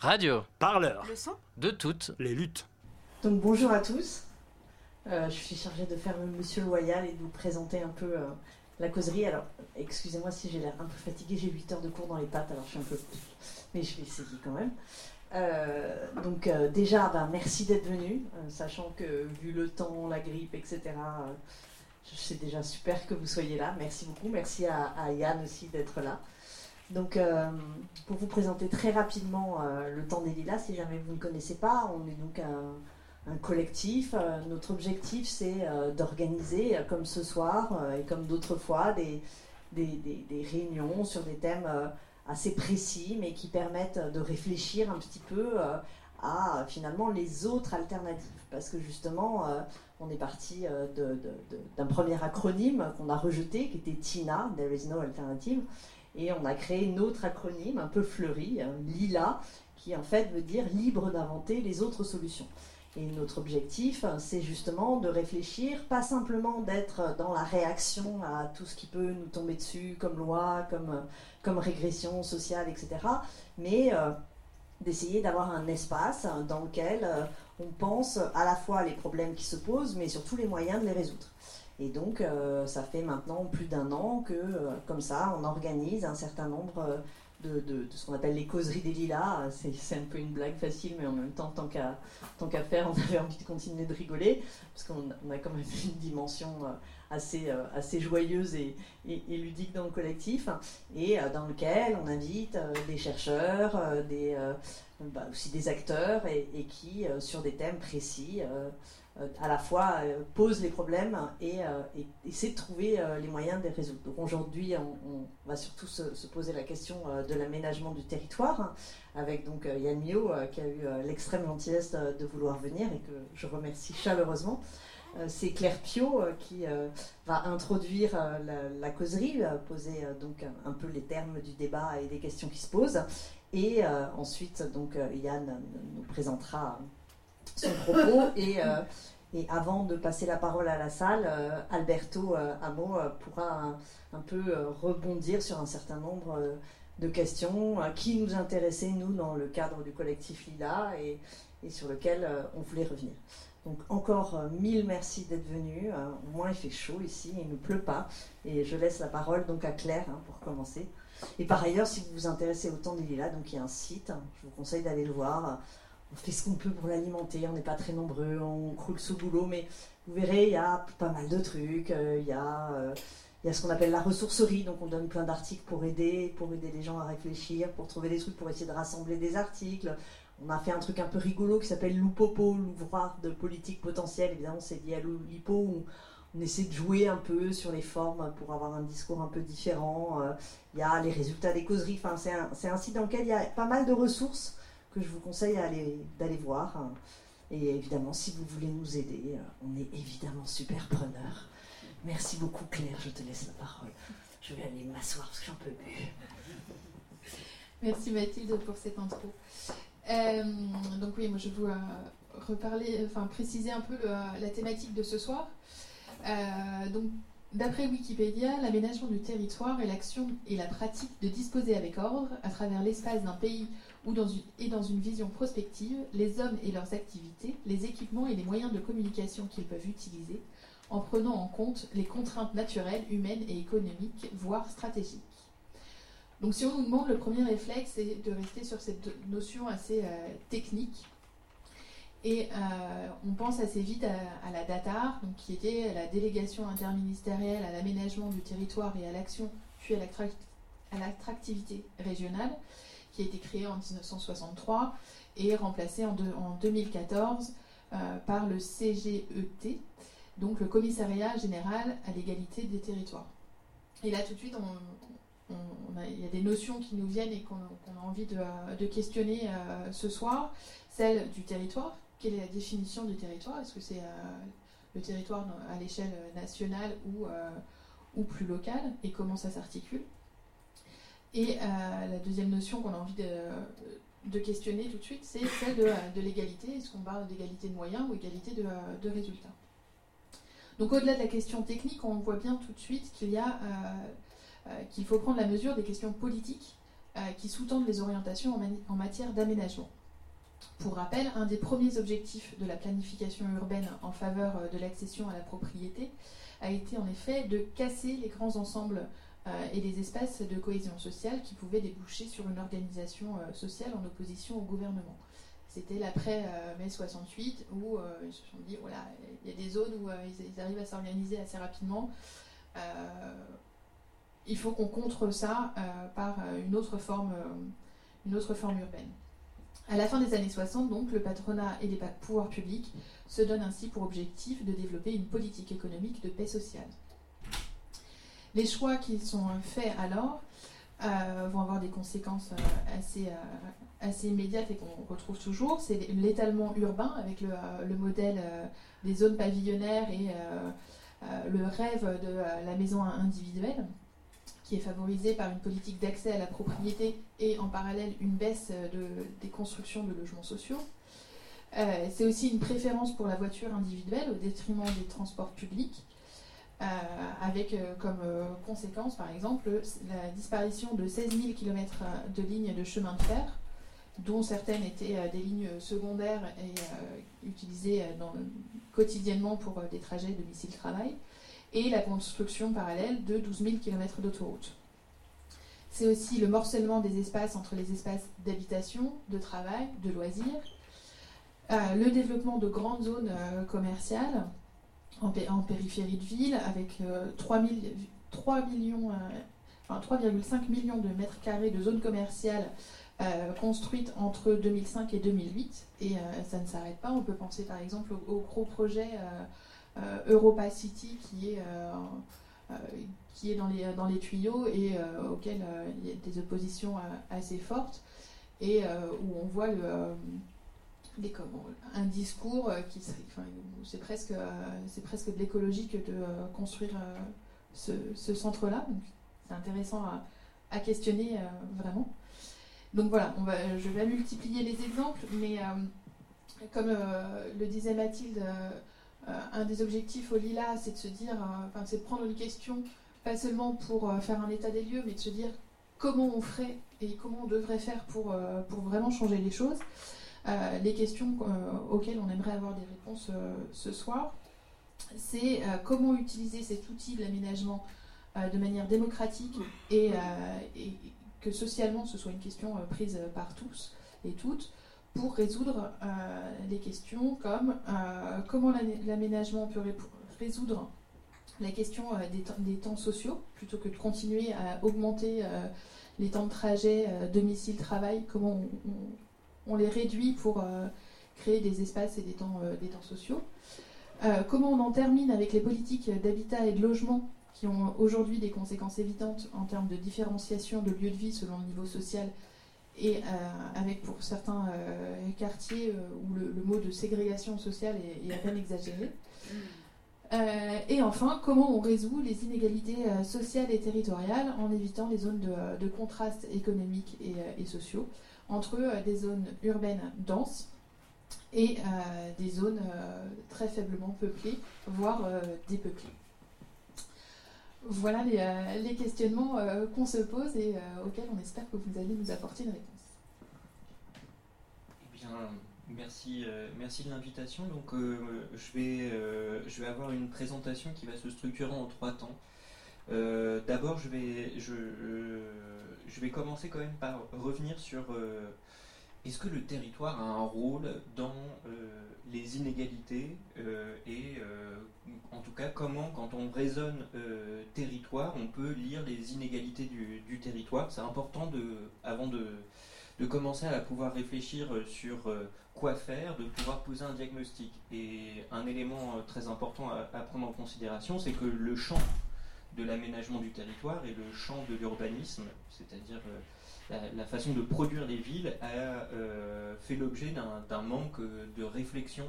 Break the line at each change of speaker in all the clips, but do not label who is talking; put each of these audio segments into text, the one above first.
Radio.
Parleur.
Le son
De toutes.
Les luttes.
Donc bonjour à tous. Euh, je suis chargée de faire le Monsieur Loyal et de vous présenter un peu euh, la causerie. Alors, excusez-moi si j'ai l'air un peu fatiguée, j'ai 8 heures de cours dans les pattes, alors je suis un peu... Mais je vais essayer quand même. Euh, donc euh, déjà, ben, merci d'être venu, euh, sachant que vu le temps, la grippe, etc., euh, c'est déjà super que vous soyez là. Merci beaucoup. Merci à, à Yann aussi d'être là. Donc, euh, pour vous présenter très rapidement euh, le temps des lilas, si jamais vous ne connaissez pas, on est donc un, collectif. Euh, notre objectif, c'est d'organiser, comme ce soir et comme d'autres fois, des, des, réunions sur des thèmes assez précis, mais qui permettent de réfléchir un petit peu à finalement les autres alternatives. Parce que justement, on est parti d'un premier acronyme qu'on a rejeté, qui était TINA, There is no alternative. Et on a créé une autre acronyme un peu fleuri, euh, LILA, qui en fait veut dire libre d'inventer les autres solutions. Et notre objectif, euh, c'est justement de réfléchir, pas simplement d'être dans la réaction à tout ce qui peut nous tomber dessus, comme loi, comme, régression sociale, etc., mais euh, d'essayer d'avoir un espace dans lequel euh, on pense à la fois les problèmes qui se posent, mais surtout les moyens de les résoudre. Et donc, euh, ça fait maintenant plus d'un an que, euh, comme ça, on organise un certain nombre euh, de, ce qu'on appelle les causeries des lilas. C'est un peu une blague facile, mais en même temps, tant qu'à faire, on avait envie de continuer de rigoler, parce qu'on on a quand même une dimension assez, assez joyeuse et, ludique dans le collectif, et dans lequel on invite des chercheurs, des, bah, aussi des acteurs, et, qui, sur des thèmes précis, à la fois euh, pose les problèmes et, euh, et essaie de trouver euh, les moyens de les résoudre. Donc aujourd'hui, on, va surtout se, se poser la question euh, de l'aménagement du territoire, avec donc euh, Yann Mio euh, qui a eu euh, l'extrême gentillesse de, vouloir venir et que je remercie chaleureusement. Euh, C'est Claire Pio euh, qui euh, va introduire euh, la, la causerie, euh, poser euh, donc un, peu les termes du débat et des questions qui se posent. Et euh, ensuite, donc euh, Yann euh, nous présentera son propos et, euh, et avant de passer la parole à la salle, euh, Alberto euh, Amo pourra un, peu rebondir sur un certain nombre de questions qui nous intéressaient, nous, dans le cadre du collectif Lila et, et sur lequel on voulait revenir. Donc encore mille merci d'être venu. Au moins il fait chaud ici, il ne pleut pas. Et je laisse la parole donc à Claire hein, pour commencer. Et par ailleurs, si vous vous intéressez au temps des lilas, donc il y a un site, hein, je vous conseille d'aller le voir. On fait ce qu'on peut pour l'alimenter, on n'est pas très nombreux, on croule sous boulot, mais vous verrez, il y a pas mal de trucs. euh, Il y a, euh, il y a ce qu'on appelle la ressourcerie, donc on donne plein d'articles pour aider, pour aider les gens à réfléchir, pour trouver des trucs, pour essayer de rassembler des articles. On a fait un truc un peu rigolo qui s'appelle Loupopo, l'ouvroir de politique potentielle. Évidemment, c'est lié à l'Oulipo où on essaie de jouer un peu sur les formes pour avoir un discours un peu différent. Euh, Il y a les résultats des causeries. Enfin, c'est un, un site dans lequel il y a pas mal de ressources que je vous conseille d'aller voir. Et évidemment, si vous voulez nous aider, on est évidemment super preneurs. Merci beaucoup Claire, je te laisse la parole. Je vais aller m'asseoir parce que j'en peux plus.
Merci Mathilde pour cette intro. Euh, donc oui, moi je vous euh, reparler, enfin préciser un peu la thématique de ce soir. Euh, donc d'après Wikipédia, l'aménagement du territoire est l'action et la pratique de disposer avec ordre à travers l'espace d'un pays ou dans une, et dans une vision prospective, les hommes et leurs activités, les équipements et les moyens de communication qu'ils peuvent utiliser, en prenant en compte les contraintes naturelles, humaines et économiques, voire stratégiques. Donc si on nous demande, le premier réflexe, c'est de rester sur cette notion assez euh, technique. Et euh, on pense assez vite à, la DATAR, donc qui était la délégation interministérielle à l'aménagement du territoire et à l'action, puis à l'attractivité régionale, qui a été créée en 1963 et remplacée en, deux- en 2014 euh, par le CGET, donc le Commissariat général à l'égalité des territoires. Et là, tout de suite, il y a des notions qui nous viennent et qu'on a envie de, euh, questionner euh, ce soir. Celle du territoire. Quelle est la définition du territoire? Est-ce que c'est le territoire à l'échelle nationale ou, ou plus locale? Et comment ça s'articule? Et euh, la deuxième notion qu'on a envie de, questionner tout de suite, c'est celle de, de l'égalité. Est-ce qu'on parle d'égalité de moyens ou égalité de, résultats? Donc au-delà de la question technique, on voit bien tout de suite qu'il euh, euh, qu'il faut prendre la mesure des questions politiques qui sous-tendent les orientations en, matière d'aménagement. Pour rappel, un des premiers objectifs de la planification urbaine en faveur de l'accession à la propriété a été en effet de casser les grands ensembles et les espaces de cohésion sociale qui pouvaient déboucher sur une organisation sociale en opposition au gouvernement. C'était l'après-mai 68 où ils se sont dit, voilà, il y a des zones où ils, arrivent à s'organiser assez rapidement il faut qu'on contre ça euh, par euh, une autre, forme, euh, une autre forme urbaine. À la fin des années 60, donc, le patronat et les pouvoirs publics se donnent ainsi pour objectif de développer une politique économique de paix sociale. Les choix qui sont faits alors vont avoir des conséquences assez, assez immédiates et qu'on retrouve toujours. C'est l'étalement urbain avec le, le modèle des zones pavillonnaires et le rêve de la maison individuelle qui est favorisée par une politique d'accès à la propriété et en parallèle une baisse de, des constructions de logements sociaux. Euh, c'est aussi une préférence pour la voiture individuelle au détriment des transports publics, euh, avec euh, comme conséquence par exemple la disparition de 16 000 km de lignes de chemin de fer, dont certaines étaient des lignes secondaires et utilisées quotidiennement pour des trajets domicile-travail et la construction parallèle de 12 000 km d'autoroutes. C'est aussi le morcellement des espaces entre les espaces d'habitation, de travail, de loisirs, euh, le développement de grandes zones euh, commerciales en, périphérie de ville avec 3, euh, 3 millions, 3,5 millions de mètres carrés de zones commerciales construites entre 2005 et 2008. Et ça ne s'arrête pas. On peut penser par exemple au, gros projet euh, Europa City qui est euh, euh, qui est dans les, dans les tuyaux et auquel il y a des oppositions assez fortes et où on voit le, un discours qui c'est presque, c'est presque de l'écologie que de construire ce, ce centre-là. Donc c'est intéressant à, questionner vraiment. Donc voilà, je vais multiplier les exemples, mais comme le disait Mathilde, euh, un des objectifs au Lila, c'est de se dire, euh, enfin, c'est de prendre une question, pas seulement pour euh, faire un état des lieux, mais de se dire comment on ferait et comment on devrait faire pour, pour vraiment changer les choses. Les questions auxquelles on aimerait avoir des réponses ce soir, c'est comment utiliser cet outil de l'aménagement de manière démocratique et, que socialement ce soit une question prise par tous et toutes pour résoudre euh, les questions comme euh, comment l'aménagement peut résoudre la question euh, des, temps sociaux, plutôt que de continuer à augmenter les temps de trajet domicile-travail, comment on, les réduit pour créer des espaces et des temps, des temps sociaux. comment on en termine avec les politiques d'habitat et de logement qui ont aujourd'hui des conséquences évidentes en termes de différenciation de lieux de vie selon le niveau social et euh, avec pour certains euh, quartiers euh, où le, mot de ségrégation sociale est, à peine exagéré. et enfin, comment on résout les inégalités sociales et territoriales en évitant les zones de, contraste économiques et, sociaux entre des zones urbaines denses et des zones très faiblement peuplées, voire dépeuplées. Voilà les, questionnements qu'on se pose et auxquels on espère que vous allez nous apporter une réponse
merci, euh, merci de l'invitation. Donc, euh, je, vais, euh, je vais avoir une présentation qui va se structurer en trois temps. D'abord, je vais, je, je vais commencer quand même par revenir sur est-ce que le territoire a un rôle dans les inégalités et en tout cas comment quand on raisonne territoire on peut lire les inégalités du, territoire? C'est important de avant de, de commencer à pouvoir réfléchir euh, sur euh, quoi faire, de pouvoir poser un diagnostic. Et un élément euh, très important à, prendre en considération, c'est que le champ de l'aménagement du territoire et le champ de l'urbanisme, c'est-à-dire la, façon de produire les villes, a fait l'objet d'un manque de réflexion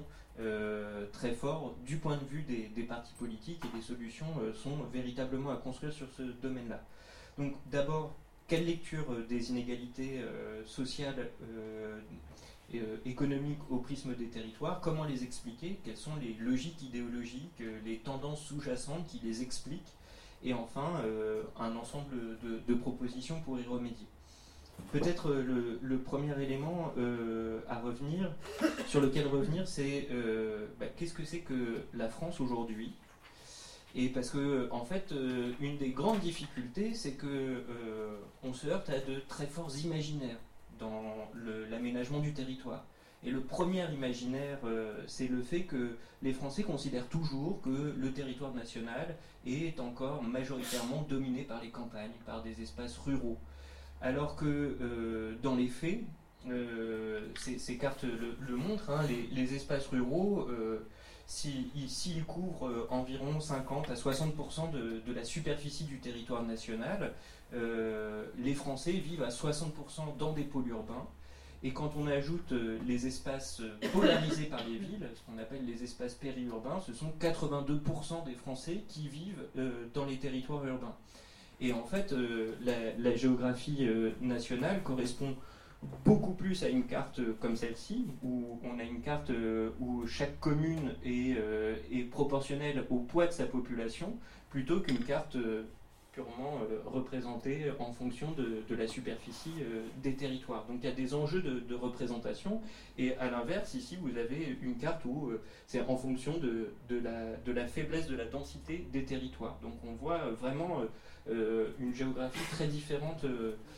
très fort du point de vue des, partis politiques et des solutions sont véritablement à construire sur ce domaine-là. Donc d'abord, quelle lecture euh, des inégalités euh, sociales et euh, économiques au prisme des territoires, comment les expliquer, quelles sont les logiques idéologiques, les tendances sous-jacentes qui les expliquent, et enfin un ensemble de, propositions pour y remédier. peut-être le, premier élément à revenir, sur lequel revenir, c'est bah, qu'est-ce que c'est que la France aujourd'hui? Et parce que, en fait, une des grandes difficultés, c'est que on se heurte à de très forts imaginaires dans l'aménagement du territoire. Et le premier imaginaire, euh, c'est le fait que les Français considèrent toujours que le territoire national est encore majoritairement dominé par les campagnes, par des espaces ruraux. Alors que euh, dans les faits, euh, ces, cartes le, montrent, hein, les, espaces ruraux, s'ils couvrent environ 50 à 60% de, de, la superficie du territoire national, les Français vivent à 60% dans des pôles urbains et quand on ajoute euh, les espaces euh, polarisés par les villes, ce qu'on appelle les espaces périurbains, ce sont 82% des Français qui vivent euh, dans les territoires urbains. Et en fait, la, géographie nationale correspond beaucoup plus à une carte comme celle-ci, où on a une carte où chaque commune est, est, proportionnelle au poids de sa population, plutôt qu'une carte purement euh, représenté en fonction de, la superficie euh, des territoires. Donc il y a des enjeux de, représentation et à l'inverse, ici vous avez une carte où euh, c'est en fonction de, la, faiblesse de la densité des territoires. Donc on voit vraiment une géographie très différente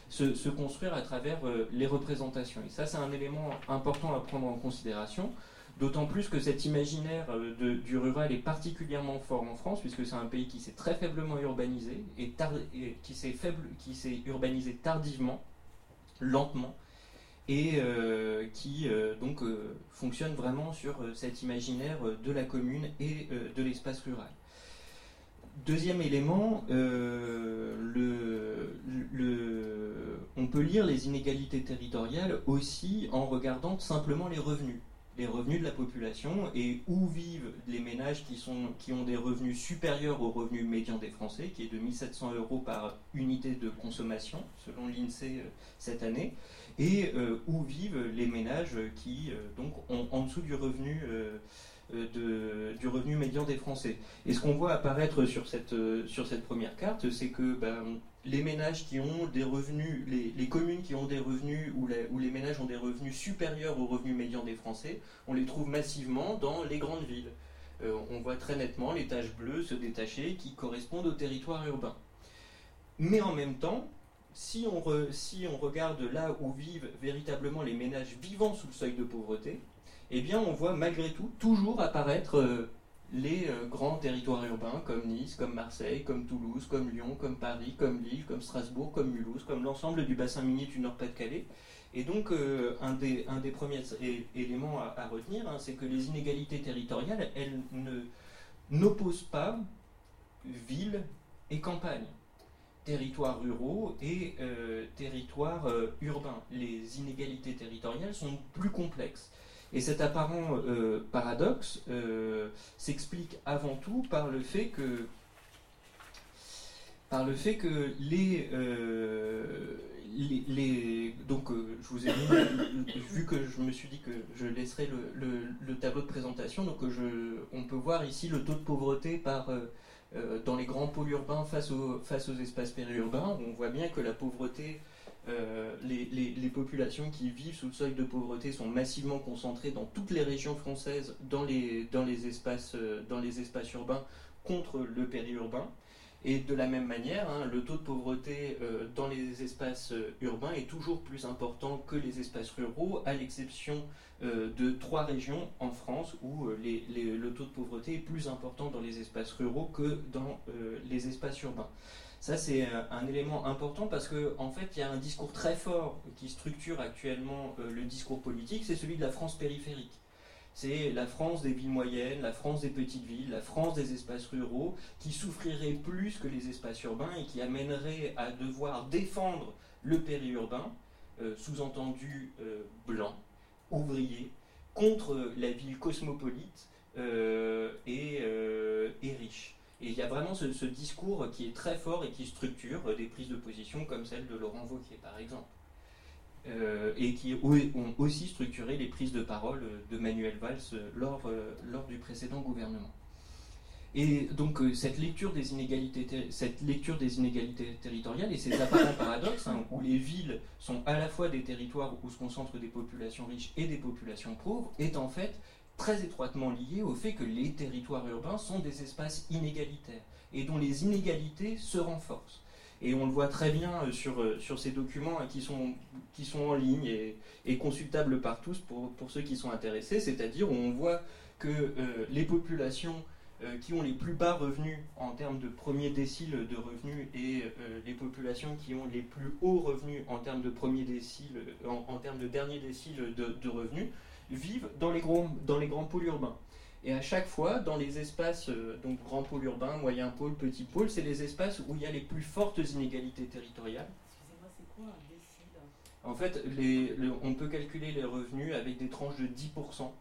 se, construire à travers les représentations. Et ça c'est un élément important à prendre en considération. D'autant plus que cet imaginaire euh, du rural est particulièrement fort en France, puisque c'est un pays qui s'est très faiblement urbanisé et, qui s'est urbanisé tardivement, lentement, et euh, qui euh, donc fonctionne vraiment sur cet imaginaire de la commune et de l'espace rural. Deuxième élément, on peut lire les inégalités territoriales aussi en regardant simplement les revenus les revenus de la population et où vivent les ménages qui, sont, qui ont des revenus supérieurs au revenu médian des Français, qui est de 1700 euros par unité de consommation, selon l'INSEE euh, cette année, et euh, où vivent les ménages qui euh, donc ont en dessous du revenu, de, du revenu médian des Français. Et ce qu'on voit apparaître sur cette, sur cette première carte, c'est que ben, les ménages qui ont des revenus, les, communes qui ont des revenus ou, les ménages ont des revenus supérieurs au revenu médian des Français, on les trouve massivement dans les grandes villes. Euh, on voit très nettement les taches bleues se détacher qui correspondent au territoire urbain. Mais en même temps, si on, si on regarde là où vivent véritablement les ménages vivant sous le seuil de pauvreté, eh bien on voit malgré tout toujours apparaître euh, les euh, grands territoires urbains comme Nice, comme Marseille, comme Toulouse, comme Lyon, comme Paris, comme Lille, comme Strasbourg, comme Mulhouse, comme l'ensemble du bassin minier du Nord-Pas-de-Calais. Et donc, euh, un, des, un, des, premiers éléments à, retenir, hein, c'est que les inégalités territoriales, elles n'opposent pas ville et campagne, territoires ruraux et territoires urbains. Les inégalités territoriales sont plus complexes. Et cet apparent euh, paradoxe euh, s'explique avant tout par le fait que, par le fait que les, euh, donc je vous ai mis, vu que je me suis dit que je laisserai le, tableau de présentation, donc je, on peut voir ici le taux de pauvreté par dans les grands pôles urbains face aux, face aux espaces périurbains. On voit bien que la pauvreté euh, les, populations qui vivent sous le seuil de pauvreté sont massivement concentrées dans toutes les régions françaises, dans les, euh, espaces urbains contre le périurbain. Et de la même manière, hein, le taux de pauvreté euh, dans les espaces urbains est toujours plus important que les espaces ruraux, à l'exception de trois régions en France où le taux de pauvreté est plus important dans les espaces ruraux que dans les espaces urbain. Ça, c'est un, élément important parce qu'en en fait, il y a un discours très fort qui structure actuellement euh, le discours politique, c'est celui de la France périphérique. C'est la France des villes moyennes, la France des petites villes, la France des espaces ruraux, qui souffrirait plus que les espaces urbains et qui amènerait à devoir défendre le périurbain, euh, sous-entendu euh, blanc, ouvrier, contre la ville cosmopolite et riche. Et il y a vraiment ce, discours qui est très fort et qui structure des prises de position comme celle de Laurent Wauquiez, par exemple. Euh, et qui ont aussi structuré les prises de parole de Manuel Valls lors, euh, lors du précédent gouvernement. Et donc cette, lecture des inégalités cette lecture des inégalités territoriales et ces apparents paradoxes, hein, où les villes sont à la fois des territoires où se concentrent des populations riches et des populations pauvres, est en fait très étroitement liée au fait que les territoires urbains sont des espaces inégalitaires et dont les inégalités se renforcent. Et on le voit très bien euh, sur, euh, sur ces documents hein, qui, sont, qui sont en ligne et, consultables par tous pour, pour, ceux qui sont intéressés, c'est-à-dire où on voit que euh, les populations qui ont les plus bas revenus en termes de premier décile de revenus et les populations qui ont les plus hauts revenus en termes de premier décile, en, termes de dernier décile de, de revenus, vivent dans les, grands, dans les grands pôles urbains. Et à chaque fois, dans les espaces, euh, donc grands pôles urbains, moyens pôles, petits pôles, c'est les espaces où il y a les plus fortes inégalités territoriales. Excusez-moi, c'est quoi un décile En fait, les, on peut calculer les revenus avec des tranches de 10%.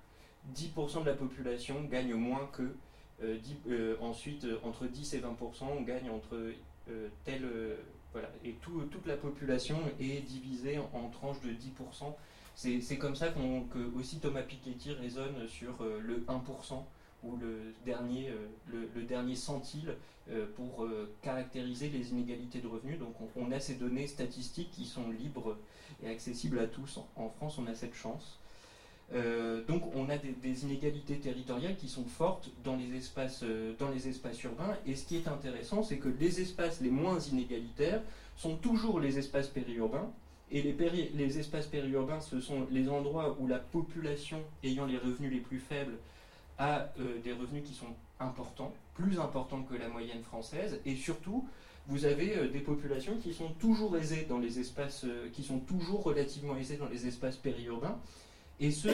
10% de la population gagne moins que. Euh, euh, ensuite, entre 10 et 20%, on gagne entre tel. voilà. Et toute la population est divisée en tranches de 10%. C'est comme ça que aussi Thomas Piketty raisonne sur euh, le 1% ou le dernier, euh, le, dernier centile euh, pour caractériser les inégalités de revenus. Donc on, a ces données statistiques qui sont libres et accessibles à tous. En, France, on a cette chance. donc on a des, inégalités territoriales qui sont fortes dans les, espaces, dans les espaces urbains. Et ce qui est intéressant, c'est que les espaces les moins inégalitaires sont toujours les espaces périurbains, et les, espaces périurbains, ce sont les endroits où la population ayant les revenus les plus faibles a euh, des revenus qui sont importants, plus importants que la moyenne française, et surtout, vous avez euh, des populations qui sont toujours aisées dans les espaces, euh, qui sont toujours relativement aisées dans les espaces périurbains, et ce,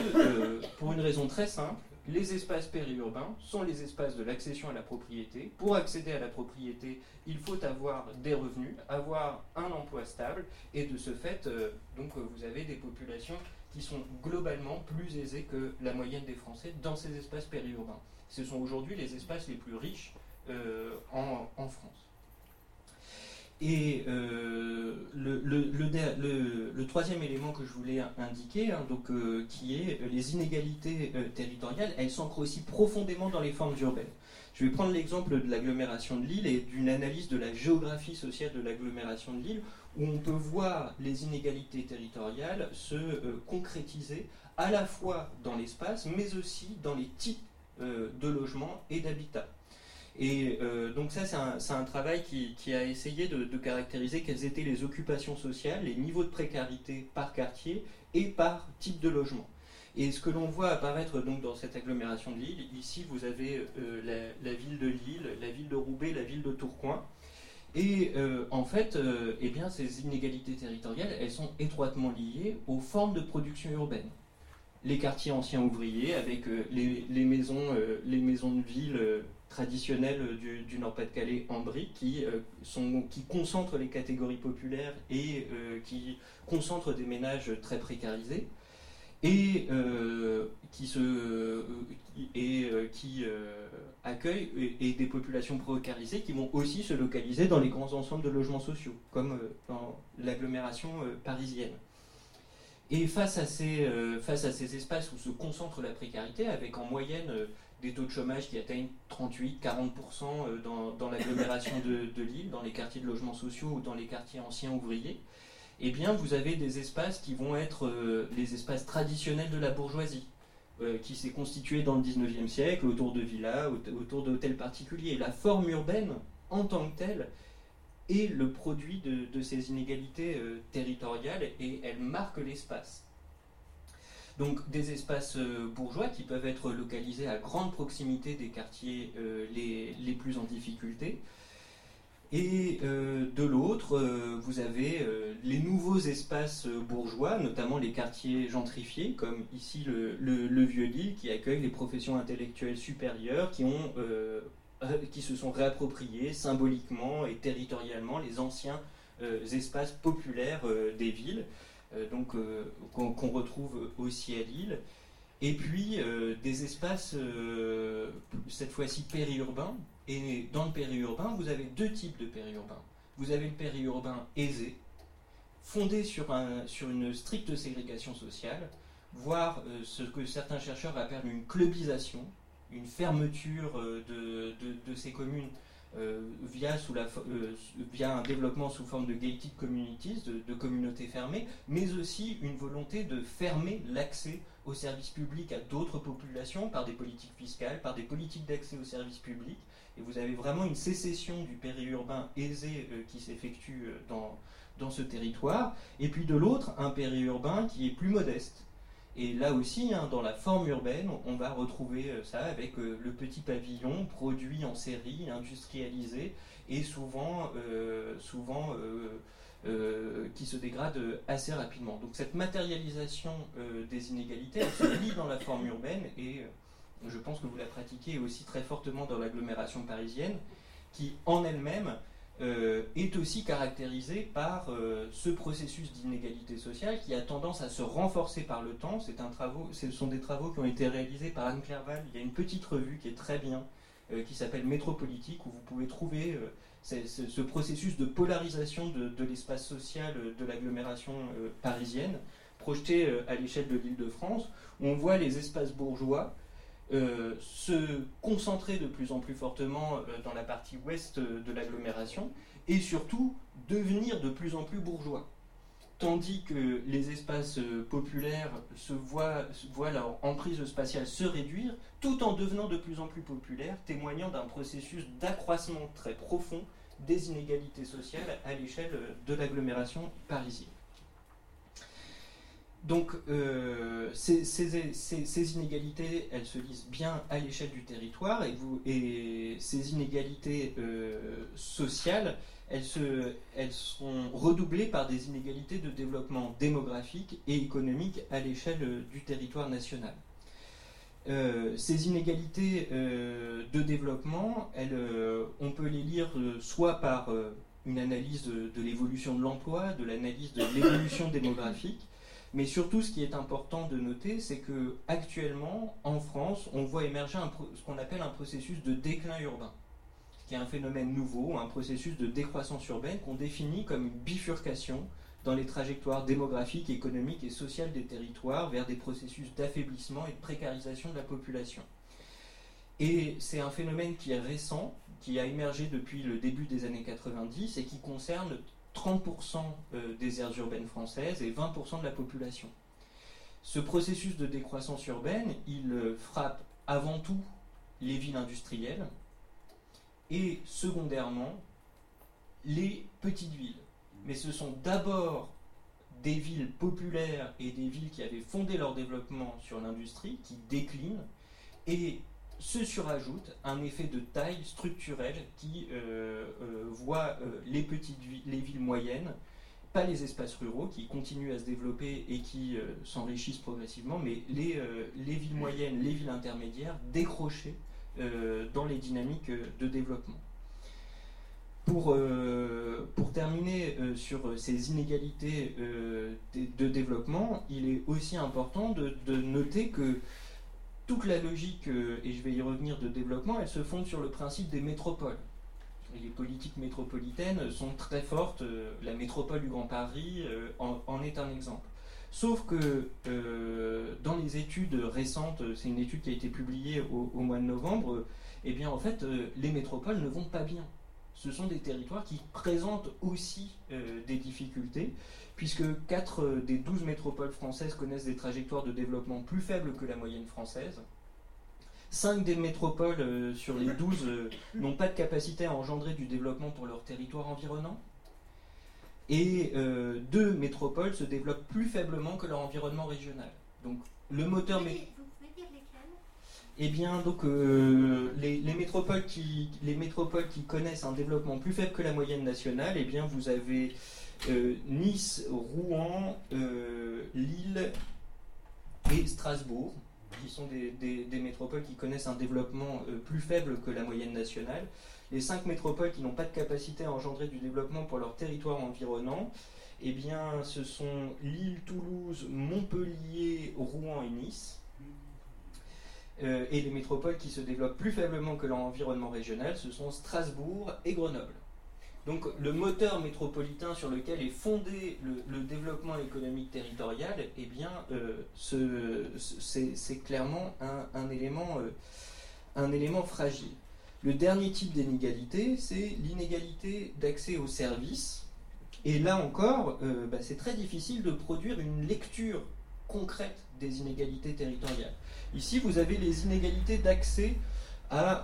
pour une raison très simple, les espaces périurbains sont les espaces de l'accession à la propriété. Pour accéder à la propriété, il faut avoir des revenus, avoir un emploi stable, et de ce fait, euh, donc, euh, vous avez des populations qui sont globalement plus aisées que la moyenne des Français dans ces espaces périurbains. Ce sont aujourd'hui les espaces les plus riches euh, en, France. Et euh, le, troisième élément que je voulais indiquer, hein, euh, qui est les inégalités euh, territoriales, elles s'ancrent aussi profondément dans les formes urbaines. Je vais prendre l'exemple de l'agglomération de Lille et d'une analyse de la géographie sociale de l'agglomération de Lille, où on peut voir les inégalités territoriales se concrétiser à la fois dans l'espace, mais aussi dans les types de logements et d'habitat. Et euh, donc ça, c'est un, travail qui, a essayé de, caractériser quelles étaient les occupations sociales, les niveaux de précarité par quartier et par type de logement. Et ce que l'on voit apparaître donc dans cette agglomération de Lille, ici vous avez euh, la, ville de Lille, la ville de Roubaix, la ville de Tourcoing. Et euh, en fait, eh bien, ces inégalités territoriales, elles sont étroitement liées aux formes de production urbaine les quartiers anciens ouvriers avec les, maisons, les maisons de ville traditionnels du, Nord-Pas-de-Calais en briques qui, euh, qui concentrent les catégories populaires et euh, qui concentrent des ménages très précarisés et euh, qui, accueillent et, des populations précarisées qui vont aussi se localiser dans les grands ensembles de logements sociaux, comme dans l'agglomération parisienne. Et face à ces espaces où se concentre la précarité, avec en moyenne des taux de chômage qui atteignent 38-40% euh, dans, dans l'agglomération de, de Lille, dans les quartiers de logements sociaux ou dans les quartiers anciens ouvriers, eh bien vous avez des espaces qui vont être euh, les espaces traditionnels de la bourgeoisie, euh, qui s'est constitué dans le 19e siècle autour de villas, autour d'hôtels particuliers. La forme urbaine, en tant que telle, est le produit de ces inégalités territoriales et elle marque l'espace. Donc des espaces euh, bourgeois qui peuvent être localisés à grande proximité des quartiers euh, les, plus en difficulté. Et euh, de l'autre, vous avez les nouveaux espaces bourgeois, notamment les quartiers gentrifiés, comme ici le, Vieux-Lille, qui accueille les professions intellectuelles supérieures, qui, qui se sont réappropriés symboliquement et territorialement les anciens espaces populaires des villes. Euh, donc euh, qu'on retrouve aussi à Lille. Et puis euh, des espaces, cette fois-ci périurbains. Et dans le périurbain, vous avez deux types de périurbains. Vous avez le périurbain aisé, fondé sur, un, sur une stricte ségrégation sociale, voire ce que certains chercheurs appellent une clubisation, une fermeture de, ces communes via, sous la, via un développement sous forme de gated communities, de, communautés fermées, mais aussi une volonté de fermer l'accès aux services publics à d'autres populations par des politiques fiscales, par des politiques d'accès aux services publics. Et vous avez vraiment une sécession du périurbain aisé qui s'effectue dans, dans ce territoire, et puis de l'autre, un périurbain qui est plus modeste. Et là aussi, hein, dans la forme urbaine, on va retrouver euh, ça avec euh, le petit pavillon produit en série, industrialisé, et souvent, euh, souvent qui se dégrade assez rapidement. Donc cette matérialisation des inégalités, elle se lit dans la forme urbaine, et je pense que vous la pratiquez aussi très fortement dans l'agglomération parisienne, qui en elle-même euh, est aussi caractérisé par euh, ce processus d'inégalité sociale qui a tendance à se renforcer par le temps. C'est un travaux, ce sont des travaux qui ont été réalisés par Anne Clerval. Il y a une petite revue qui est très bien, euh, qui s'appelle Métropolitique, où vous pouvez trouver ce, processus de polarisation de, de l'espace social de l'agglomération parisienne, projeté à l'échelle de l'île de France, où on voit les espaces bourgeois euh, se concentrer de plus en plus fortement euh, dans la partie ouest de l'agglomération et surtout devenir de plus en plus bourgeois. Tandis que les espaces euh, populaires se voient, voient leur emprise spatiale se réduire tout en devenant de plus en plus populaires, témoignant d'un processus d'accroissement très profond des inégalités sociales à l'échelle de l'agglomération parisienne. Donc euh, ces, inégalités, elles se lisent bien à l'échelle du territoire et, ces inégalités euh, sociales, elles, sont redoublées par des inégalités de développement démographique et économique à l'échelle du territoire national. Euh, ces inégalités de développement, on peut les lire soit par une analyse de l'évolution de l'emploi, de l'analyse de l'évolution démographique, mais surtout, ce qui est important de noter, c'est que actuellement, en France, on voit émerger ce qu'on appelle un processus de déclin urbain, qui est un phénomène nouveau, un processus de décroissance urbaine qu'on définit comme une bifurcation dans les trajectoires démographiques, économiques et sociales des territoires vers des processus d'affaiblissement et de précarisation de la population. Et c'est un phénomène qui est récent, qui a émergé depuis le début des années 90 et qui concerne 30% euh, des aires urbaines françaises et 20% de la population. Ce processus de décroissance urbaine, il euh, frappe avant tout les villes industrielles et secondairement les petites villes. Mais ce sont d'abord des villes populaires et des villes qui avaient fondé leur développement sur l'industrie qui déclinent et se surajoute un effet de taille structurelle qui euh, euh, voit euh, les petites villes, les villes moyennes, pas les espaces ruraux qui continuent à se développer et qui s'enrichissent progressivement, mais les, les, villes moyennes, les villes intermédiaires décrocher dans les dynamiques de développement. Pour, terminer sur ces inégalités de, développement, il est aussi important de noter que toute la logique, euh, et je vais y revenir, de développement, elle se fonde sur le principe des métropoles. les politiques métropolitaines sont très fortes. Euh, la métropole du Grand Paris euh, en, est un exemple. Sauf que dans les études récentes, c'est une étude qui a été publiée au, au mois de novembre, eh bien en fait, les métropoles ne vont pas bien. Ce sont des territoires qui présentent aussi des difficultés puisque 4 euh, des 12 métropoles françaises connaissent des trajectoires de développement plus faibles que la moyenne française. 5 des métropoles euh, sur les 12 euh, n'ont pas de capacité à engendrer du développement pour leur territoire environnant. Et 2 métropoles se développent plus faiblement que leur environnement régional. Donc le moteur... Eh bien, donc les, métropoles qui, les métropoles qui connaissent un développement plus faible que la moyenne nationale, eh bien, vous avez euh, nice, Rouen, euh, Lille et Strasbourg, qui sont des, métropoles qui connaissent un développement euh, plus faible que la moyenne nationale. Les cinq métropoles qui n'ont pas de capacité à engendrer du développement pour leur territoire environnant, eh bien, ce sont Lille, Toulouse, Montpellier, Rouen et Nice. et les métropoles qui se développent plus faiblement que leur environnement régional, ce sont Strasbourg et Grenoble. Donc le moteur métropolitain sur lequel est fondé le, développement économique territorial, eh bien, euh, c'est clairement un, élément, euh, un élément fragile. Le dernier type d'inégalité, c'est l'inégalité d'accès aux services. Et là encore, euh, bah, c'est très difficile de produire une lecture concrète des inégalités territoriales. Ici, vous avez les inégalités d'accès à,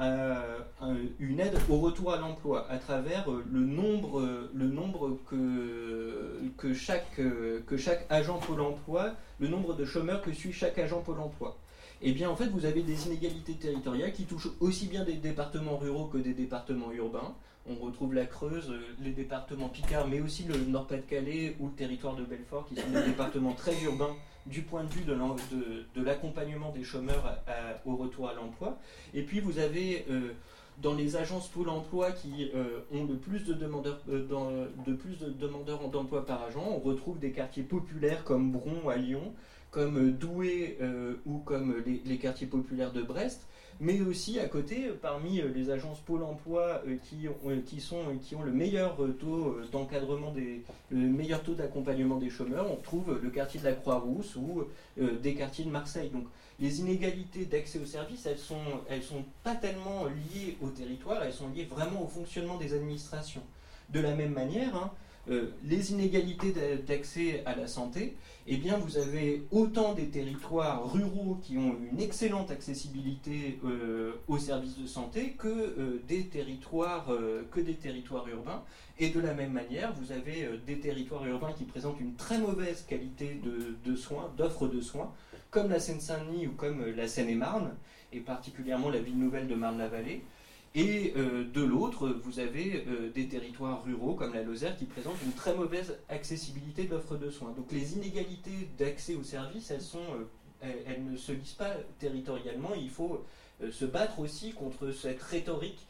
euh, une aide au retour à l'emploi à travers euh, le nombre, le nombre que, que, chaque, que chaque agent Pôle emploi, le nombre de chômeurs que suit chaque agent Pôle emploi. Eh bien, en fait, vous avez des inégalités territoriales qui touchent aussi bien des départements ruraux que des départements urbains. On retrouve la Creuse, euh, les départements Picard, mais aussi le Nord-Pas-de-Calais ou le territoire de Belfort, qui sont des départements très urbains du point de vue de l'accompagnement des chômeurs au retour à l'emploi. Et puis, vous avez... Euh, dans les agences Pôle emploi qui euh, ont le plus de demandeurs, de plus de demandeurs d'emploi par agent, on retrouve des quartiers populaires comme Bron à Lyon, comme Douai euh, ou comme les, quartiers populaires de Brest, mais aussi à côté, parmi euh, les agences Pôle emploi euh, qui, qui, ont le meilleur taux d'encadrement, des, le meilleur taux d'accompagnement des chômeurs, on trouve le quartier de la Croix-Rousse ou des quartiers de Marseille. Donc les inégalités d'accès aux services, elles ne sont pas tellement liées au territoire, elles sont liées vraiment au fonctionnement des administrations. De la même manière, hein, euh, les inégalités d'accès à la santé, eh vous avez autant des territoires ruraux qui ont une excellente accessibilité euh, aux services de santé que, euh, des territoires, que des territoires urbains. Et de la même manière, vous avez des territoires urbains qui présentent une très mauvaise qualité de, de soins, d'offres de soins, comme la Seine-Saint-Denis ou comme la Seine-et-Marne, et particulièrement la ville nouvelle de Marne-la-Vallée. Et euh, de l'autre, vous avez euh, des territoires ruraux comme la Lozère qui présentent une très mauvaise accessibilité de l'offre de soins. Donc les inégalités d'accès aux services, elles, euh, elles, ne se lisent pas territorialement. Il faut se battre aussi contre cette rhétorique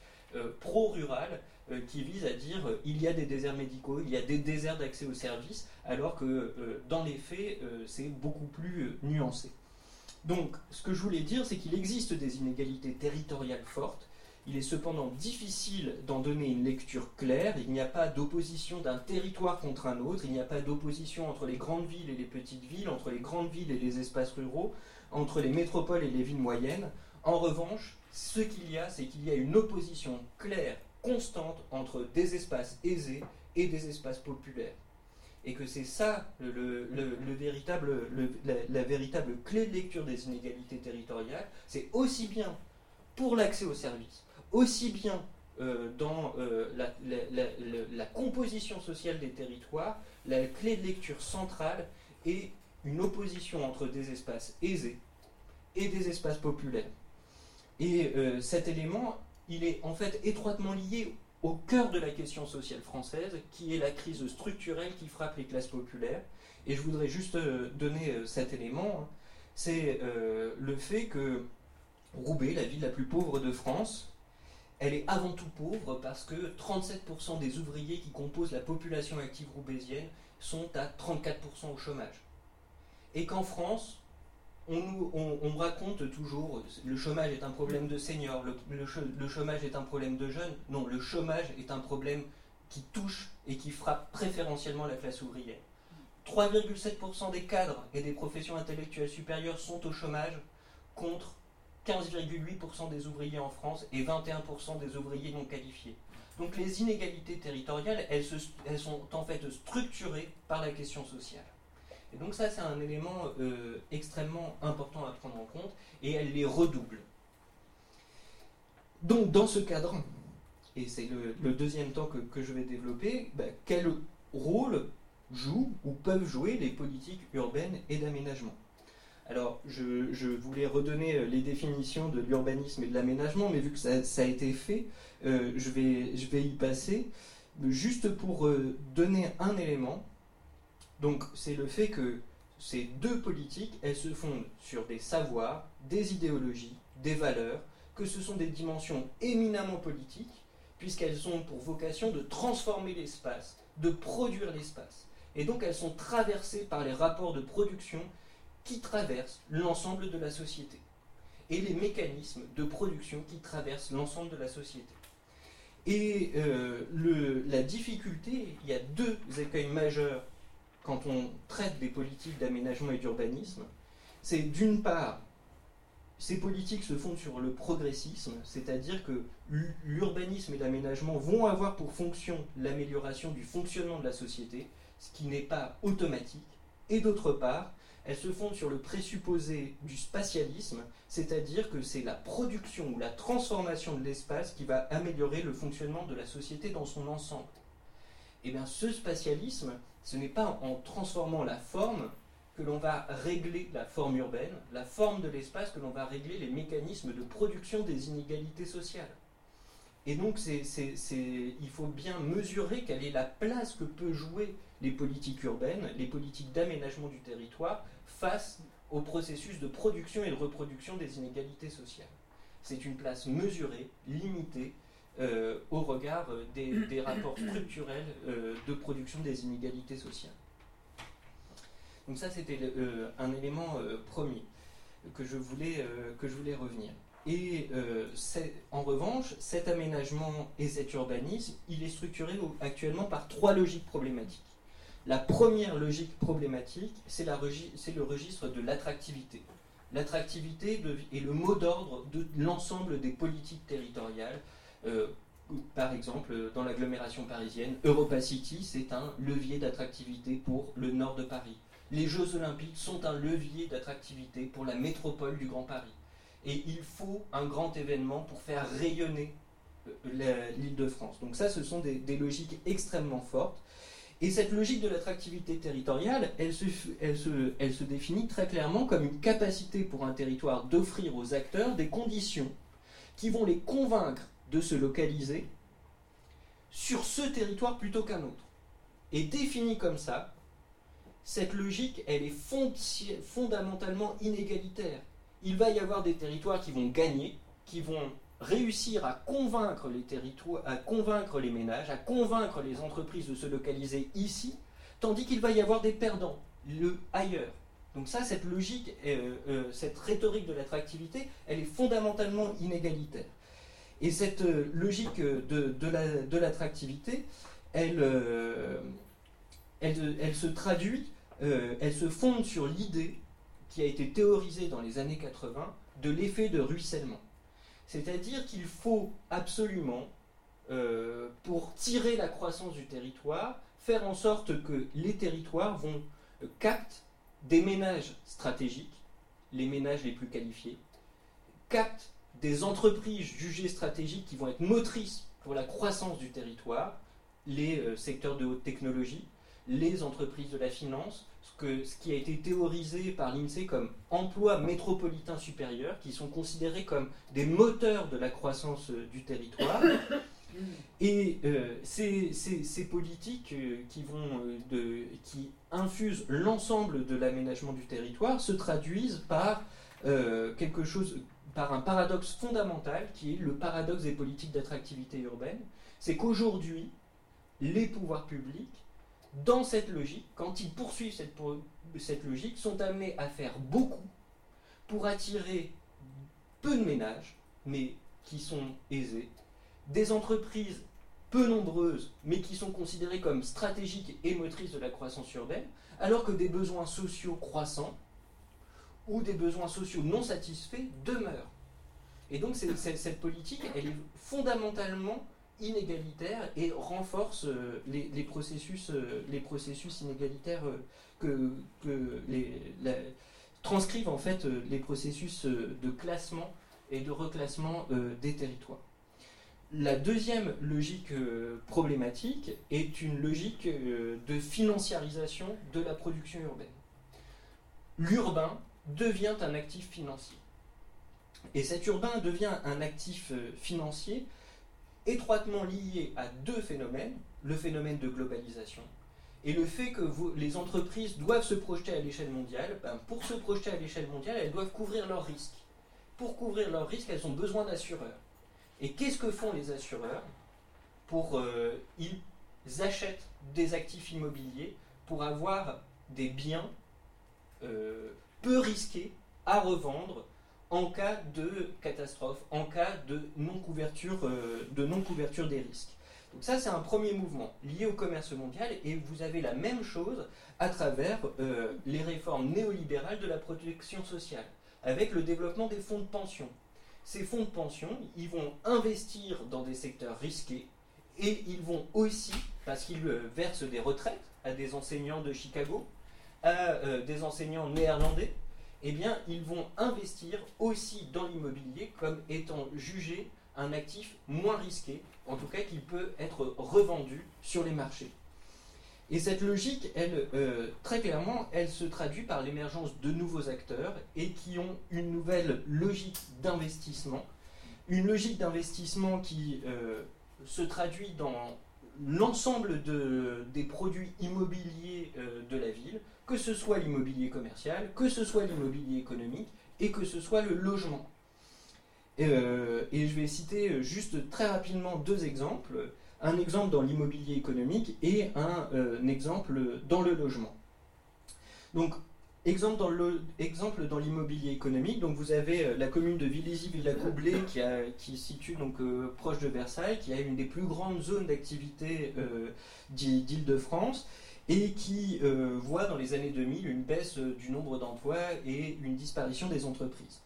pro-rurale qui vise à dire il y a des déserts médicaux, il y a des déserts d'accès aux services, alors que dans les faits, c'est beaucoup plus nuancé. Donc, ce que je voulais dire, c'est qu'il existe des inégalités territoriales fortes, il est cependant difficile d'en donner une lecture claire. Il n'y a pas d'opposition d'un territoire contre un autre. Il n'y a pas d'opposition entre les grandes villes et les petites villes, entre les grandes villes et les espaces ruraux, entre les métropoles et les villes moyennes. En revanche, ce qu'il y a, c'est qu'il y a une opposition claire, constante, entre des espaces aisés et des espaces populaires. Et que c'est ça le, la véritable clé de lecture des inégalités territoriales. C'est aussi bien pour l'accès aux services, aussi bien euh, dans euh, la, composition sociale des territoires, la clé de lecture centrale est une opposition entre des espaces aisés et des espaces populaires. Et euh, cet élément, il est en fait étroitement lié au cœur de la question sociale française, qui est la crise structurelle qui frappe les classes populaires. Et je voudrais juste donner cet élément, c'est le fait que Roubaix, la ville la plus pauvre de France, elle est avant tout pauvre parce que 37% des ouvriers qui composent la population active roubaisienne sont à 34% au chômage. Et qu'en France, on, nous, raconte toujours le chômage est un problème de seniors, le, chômage est un problème de jeunes. Non, le chômage est un problème qui touche et qui frappe préférentiellement la classe ouvrière. 3,7% des cadres et des professions intellectuelles supérieures sont au chômage contre 15,8% des ouvriers en France et 21% des ouvriers non qualifiés. Donc les inégalités territoriales, elles, sont en fait structurées par la question sociale. Et donc ça, c'est un élément euh, extrêmement important à prendre en compte, et elle les redouble. Donc dans ce cadre, et c'est le, deuxième temps que, je vais développer, bah, quel rôle jouent ou peuvent jouer les politiques urbaines et d'aménagement? Alors, je, voulais redonner euh, les définitions de l'urbanisme et de l'aménagement, mais vu que ça, a été fait, euh, je, vais, y passer. Juste pour euh, donner un élément, donc c'est le fait que ces deux politiques, elles se fondent sur des savoirs, des idéologies, des valeurs, que ce sont des dimensions éminemment politiques, puisqu'elles ont pour vocation de transformer l'espace, de produire l'espace. Et donc elles sont traversées par les rapports de production qui traversent l'ensemble de la société et les mécanismes de production qui traversent l'ensemble de la société. Et euh, la difficulté, il y a deux écueils majeurs quand on traite des politiques d'aménagement et d'urbanisme. C'est d'une part, ces politiques se fondent sur le progressisme, c'est-à-dire que l'urbanisme et l'aménagement vont avoir pour fonction l'amélioration du fonctionnement de la société, ce qui n'est pas automatique, et d'autre part, elles se fondent sur le présupposé du spatialisme, c'est-à-dire que c'est la production ou la transformation de l'espace qui va améliorer le fonctionnement de la société dans son ensemble. Et eh bien ce spatialisme, ce n'est pas en transformant la forme que l'on va régler la forme urbaine, la forme de l'espace, que l'on va régler les mécanismes de production des inégalités sociales. Et donc, il faut bien mesurer quelle est la place que peuvent jouer les politiques urbaines, les politiques d'aménagement du territoire, face au processus de production et de reproduction des inégalités sociales. C'est une place mesurée, limitée, euh, au regard des, rapports structurels euh, de production des inégalités sociales. Donc ça, c'était euh, un élément euh, premier que je voulais, euh, que je voulais revenir. Et en revanche, cet aménagement et cet urbanisme, il est structuré actuellement par trois logiques problématiques. La première logique problématique, c'est le registre de l'attractivité. L'attractivité est le mot d'ordre de l'ensemble des politiques territoriales. par exemple, dans l'agglomération parisienne, Europa City, c'est un levier d'attractivité pour le nord de Paris les Jeux olympiques sont un levier d'attractivité pour la métropole du Grand Paris. Et il faut un grand événement pour faire rayonner euh, l'île de France. Donc ça, ce sont des, logiques extrêmement fortes. Et cette logique de l'attractivité territoriale, elle se, définit très clairement comme une capacité pour un territoire d'offrir aux acteurs des conditions qui vont les convaincre de se localiser sur ce territoire plutôt qu'un autre. Et définie comme ça, cette logique, elle est fondamentalement inégalitaire. Il va y avoir des territoires qui vont gagner, qui vont réussir à convaincre les territoires, à convaincre les ménages, à convaincre les entreprises de se localiser ici, tandis qu'il va y avoir des perdants, le ailleurs. Donc ça, cette logique, euh, euh, cette rhétorique de l'attractivité, elle est fondamentalement inégalitaire. Et cette euh, logique de, l'attractivité, elle, se traduit, elle se fonde sur l'idée qui a été théorisée dans les années 80 de l'effet de ruissellement. C'est-à-dire qu'il faut absolument, euh, pour tirer la croissance du territoire, faire en sorte que les territoires vont euh, captent des ménages stratégiques, les ménages les plus qualifiés, captent des entreprises jugées stratégiques qui vont être motrices pour la croissance du territoire, les secteurs de haute technologie, les entreprises de la finance, ce, que, ce qui a été théorisé par l'INSEE comme emplois métropolitains supérieurs, qui sont considérés comme des moteurs de la croissance euh, du territoire. Et euh, ces, politiques euh, qui, vont, de, qui infusent l'ensemble de l'aménagement du territoire se traduisent par quelque chose, par un paradoxe fondamental qui est le paradoxe des politiques d'attractivité urbaine. C'est qu'aujourd'hui, les pouvoirs publics dans cette logique, quand ils poursuivent cette, cette logique, sont amenés à faire beaucoup pour attirer peu de ménages, mais qui sont aisés, des entreprises peu nombreuses, mais qui sont considérées comme stratégiques et motrices de la croissance urbaine, alors que des besoins sociaux croissants ou des besoins sociaux non satisfaits demeurent. Et donc cette politique, elle est fondamentalement inégalitaire et renforce euh, les, processus, euh, les processus inégalitaires euh, que, transcrivent en fait les processus de classement et de reclassement des territoires. La deuxième logique problématique est une logique de financiarisation de la production urbaine. L'urbain devient un actif financier. Et cet urbain devient un actif financier étroitement lié à deux phénomènes, le phénomène de globalisation et le fait que les entreprises doivent se projeter à l'échelle mondiale. Ben, pour se projeter à l'échelle mondiale, elles doivent couvrir leurs risques. Pour couvrir leurs risques, elles ont besoin d'assureurs. Et qu'est-ce que font les assureurs pour, euh, Ils achètent des actifs immobiliers pour avoir des biens euh, peu risqués à revendre en cas de catastrophe, en cas de non-couverture euh, non des risques. Donc ça, c'est un premier mouvement lié au commerce mondial et vous avez la même chose à travers euh, les réformes néolibérales de la protection sociale. avec le développement des fonds de pension. Ces fonds de pension, ils vont investir dans des secteurs risqués et ils vont aussi, parce qu'ils euh, versent des retraites à des enseignants de Chicago, à des enseignants néerlandais, eh bien, ils vont investir aussi dans l'immobilier comme étant jugé un actif moins risqué, en tout cas qui peut être revendu sur les marchés. Et cette logique, elle, euh, très clairement, elle se traduit par l'émergence de nouveaux acteurs et qui ont une nouvelle logique d'investissement. Une logique d'investissement qui euh, se traduit dans l'ensemble de, des produits immobiliers euh, de la ville, que ce soit l'immobilier commercial, que ce soit l'immobilier économique et que ce soit le logement. et je vais citer juste très rapidement deux exemples un exemple dans l'immobilier économique et un, euh, exemple dans le logement. Donc, exemple dans, l'immobilier économique, donc vous avez euh, la commune de Villézy-Villacoublay qui, qui se situe donc, euh, proche de Versailles, qui a une des plus grandes zones d'activité d'Île-de-France et qui voit dans les années 2000 une baisse du nombre d'emplois et une disparition des entreprises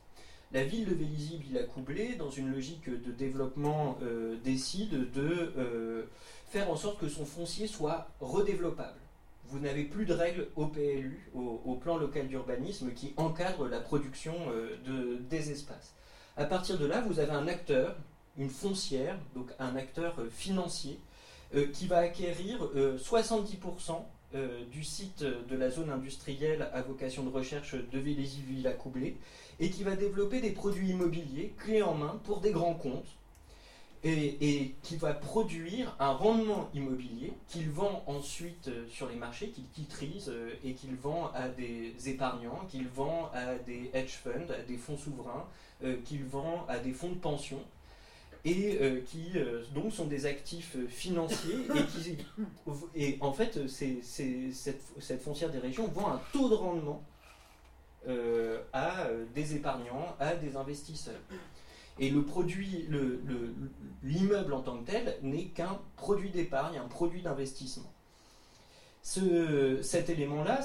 la ville de Vélizy Villacoublay, dans une logique de développement, euh, décide de euh, faire en sorte que son foncier soit redéveloppable. Vous n'avez plus de règles au PLU, au, plan local d'urbanisme, qui encadrent la production euh, de, des espaces. À partir de là, vous avez un acteur, une foncière, donc un acteur financier, qui va acquérir 70% du site de la zone industrielle à vocation de recherche de Vélizy-Villacoublay et qui va développer des produits immobiliers clés en main pour des grands comptes et, qui va produire un rendement immobilier qu'il vend ensuite euh, sur les marchés, qu'il titrise euh, et qu'il vend à des épargnants, qu'il vend à des hedge funds, à des fonds souverains, euh, qu'il vend à des fonds de pension et qui donc sont des actifs financiers et en fait cette, foncière des régions vend un taux de rendement à des épargnants, à des investisseurs. Et le produit, l'immeuble en tant que tel n'est qu'un produit d'épargne, un produit d'investissement. Ce, cet élément-là,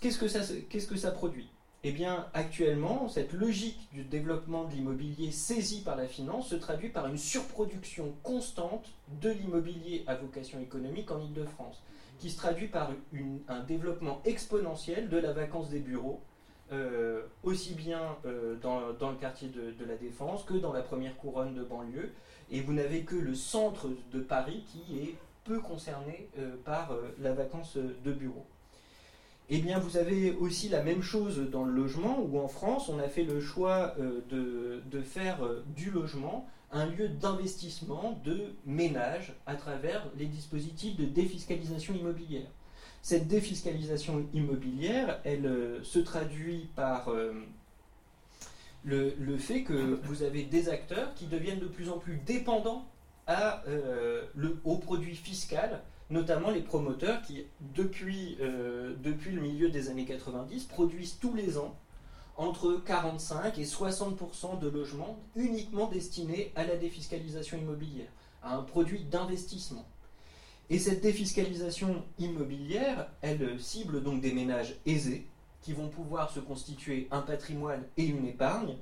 qu'est-ce que ça, produit? Eh bien, actuellement, cette logique du développement de l'immobilier saisi par la finance se traduit par une surproduction constante de l'immobilier à vocation économique en Ile-de-France, qui se traduit par un développement exponentiel de la vacance des bureaux, euh, aussi bien euh, dans, le quartier de, la Défense que dans la première couronne de banlieue. Et vous n'avez que le centre de Paris qui est peu concerné euh, par la vacance de bureaux. Eh bien, vous avez aussi la même chose dans le logement, où en France, on a fait le choix de, faire du logement un lieu d'investissement de ménage à travers les dispositifs de défiscalisation immobilière. Cette défiscalisation immobilière, elle euh, se traduit par euh, le, fait que vous avez des acteurs qui deviennent de plus en plus dépendants à, euh, le, au produit fiscal, notamment les promoteurs qui, depuis, depuis le milieu des années 90, produisent tous les ans entre 45 et 60% de logements uniquement destinés à la défiscalisation immobilière, à un produit d'investissement. Et cette défiscalisation immobilière, elle cible donc des ménages aisés qui vont pouvoir se constituer un patrimoine et une épargne.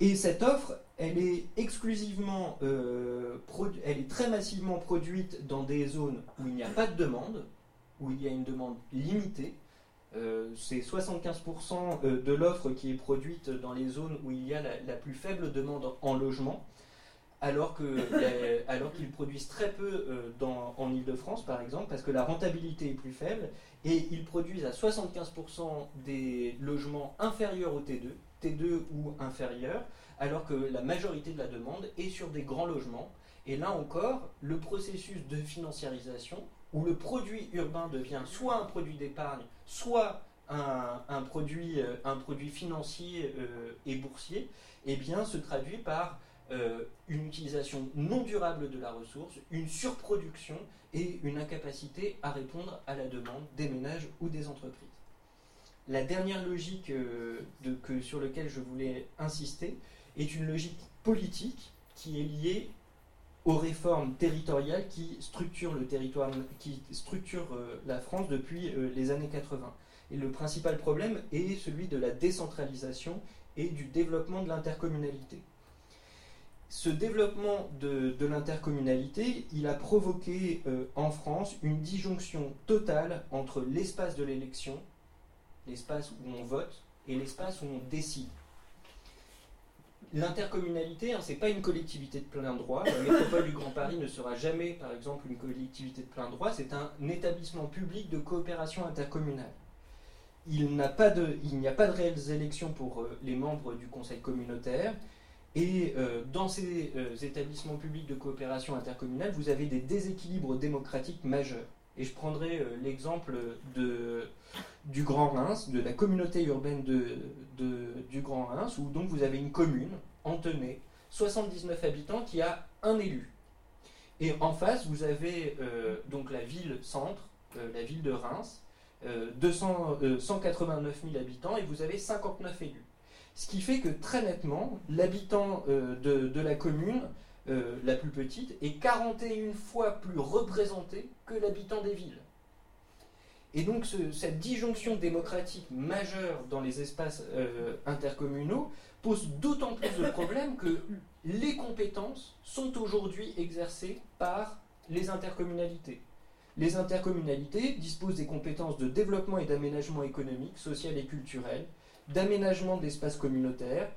Et cette offre, elle est exclusivement, euh, elle est très massivement produite dans des zones où il n'y a pas de demande, où il y a une demande limitée. Euh, c'est 75% euh, de l'offre qui est produite dans les zones où il y a la plus faible demande en logement alors qu'ils produisent très peu euh, en Ile-de-France, par exemple, parce que la rentabilité est plus faible, et ils produisent à 75% des logements inférieurs au T2, T2 ou inférieurs, alors que la majorité de la demande est sur des grands logements. Et là encore, le processus de financiarisation, où le produit urbain devient soit un produit d'épargne, soit un, produit, euh, un produit financier euh, et boursier, eh bien, se traduit par euh, une utilisation non durable de la ressource, une surproduction et une incapacité à répondre à la demande des ménages ou des entreprises. La dernière logique euh, sur laquelle je voulais insister est une logique politique qui est liée aux réformes territoriales qui structurent le territoire, qui structurent euh, la France depuis les années 80. Et le principal problème est celui de la décentralisation et du développement de l'intercommunalité. Ce développement de, l'intercommunalité, il a provoqué en France une disjonction totale entre l'espace de l'élection, l'espace où on vote, et l'espace où on décide. L'intercommunalité, hein, ce n'est pas une collectivité de plein droit. La métropole du Grand Paris ne sera jamais, par exemple, une collectivité de plein droit. C'est un établissement public de coopération intercommunale. Il n'y a pas de, réelles élections pour euh, les membres du conseil communautaire. Et euh, dans ces euh, établissements publics de coopération intercommunale, vous avez des déséquilibres démocratiques majeurs. Et je prendrai l'exemple du Grand Reims, de la communauté urbaine du Grand Reims, où donc vous avez une commune, Antenay, 79 habitants, qui a un élu. Et en face, vous avez euh, donc la ville centre, euh, la ville de Reims, 200, 189 000 habitants, et vous avez 59 élus. Ce qui fait que très nettement, l'habitant euh, de, la commune la plus petite est 41 fois plus représenté que l'habitant des villes. Et donc cette disjonction démocratique majeure dans les espaces euh, intercommunaux pose d'autant plus de problèmes que les compétences sont aujourd'hui exercées par les intercommunalités. Les intercommunalités disposent des compétences de développement et d'aménagement économique, social et culturel, d'aménagement d'espaces communautaires,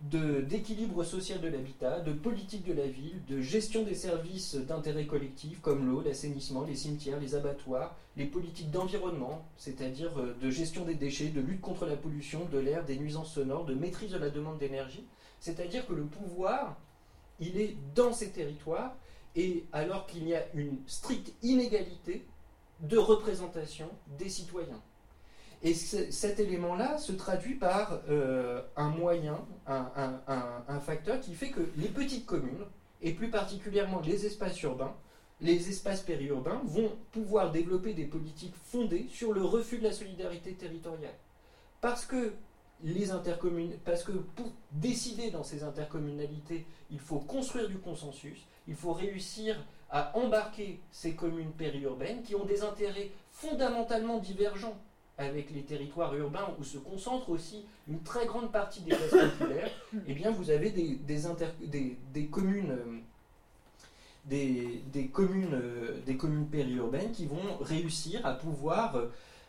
d'équilibre social de l'habitat, de politique de la ville, de gestion des services d'intérêt collectif comme l'eau, l'assainissement, les cimetières, les abattoirs, les politiques d'environnement, c'est-à-dire euh, de gestion des déchets, de lutte contre la pollution, de l'air, des nuisances sonores, de maîtrise de la demande d'énergie. C'est-à-dire que le pouvoir, il est dans ces territoires, et alors qu'il y a une stricte inégalité de représentation des citoyens. Et cet élément-là se traduit par euh, un moyen, un, facteur qui fait que les petites communes, et plus particulièrement les espaces urbains, les espaces périurbains, vont pouvoir développer des politiques fondées sur le refus de la solidarité territoriale. Parce que les parce que pour décider dans ces intercommunalités, il faut construire du consensus, il faut réussir à embarquer ces communes périurbaines qui ont des intérêts fondamentalement divergents avec les territoires urbains où se concentre aussi une très grande partie des classes populaires, eh bien vous avez des, des, communes, euh, des, communes, euh, des communes périurbaines qui vont réussir à pouvoir euh,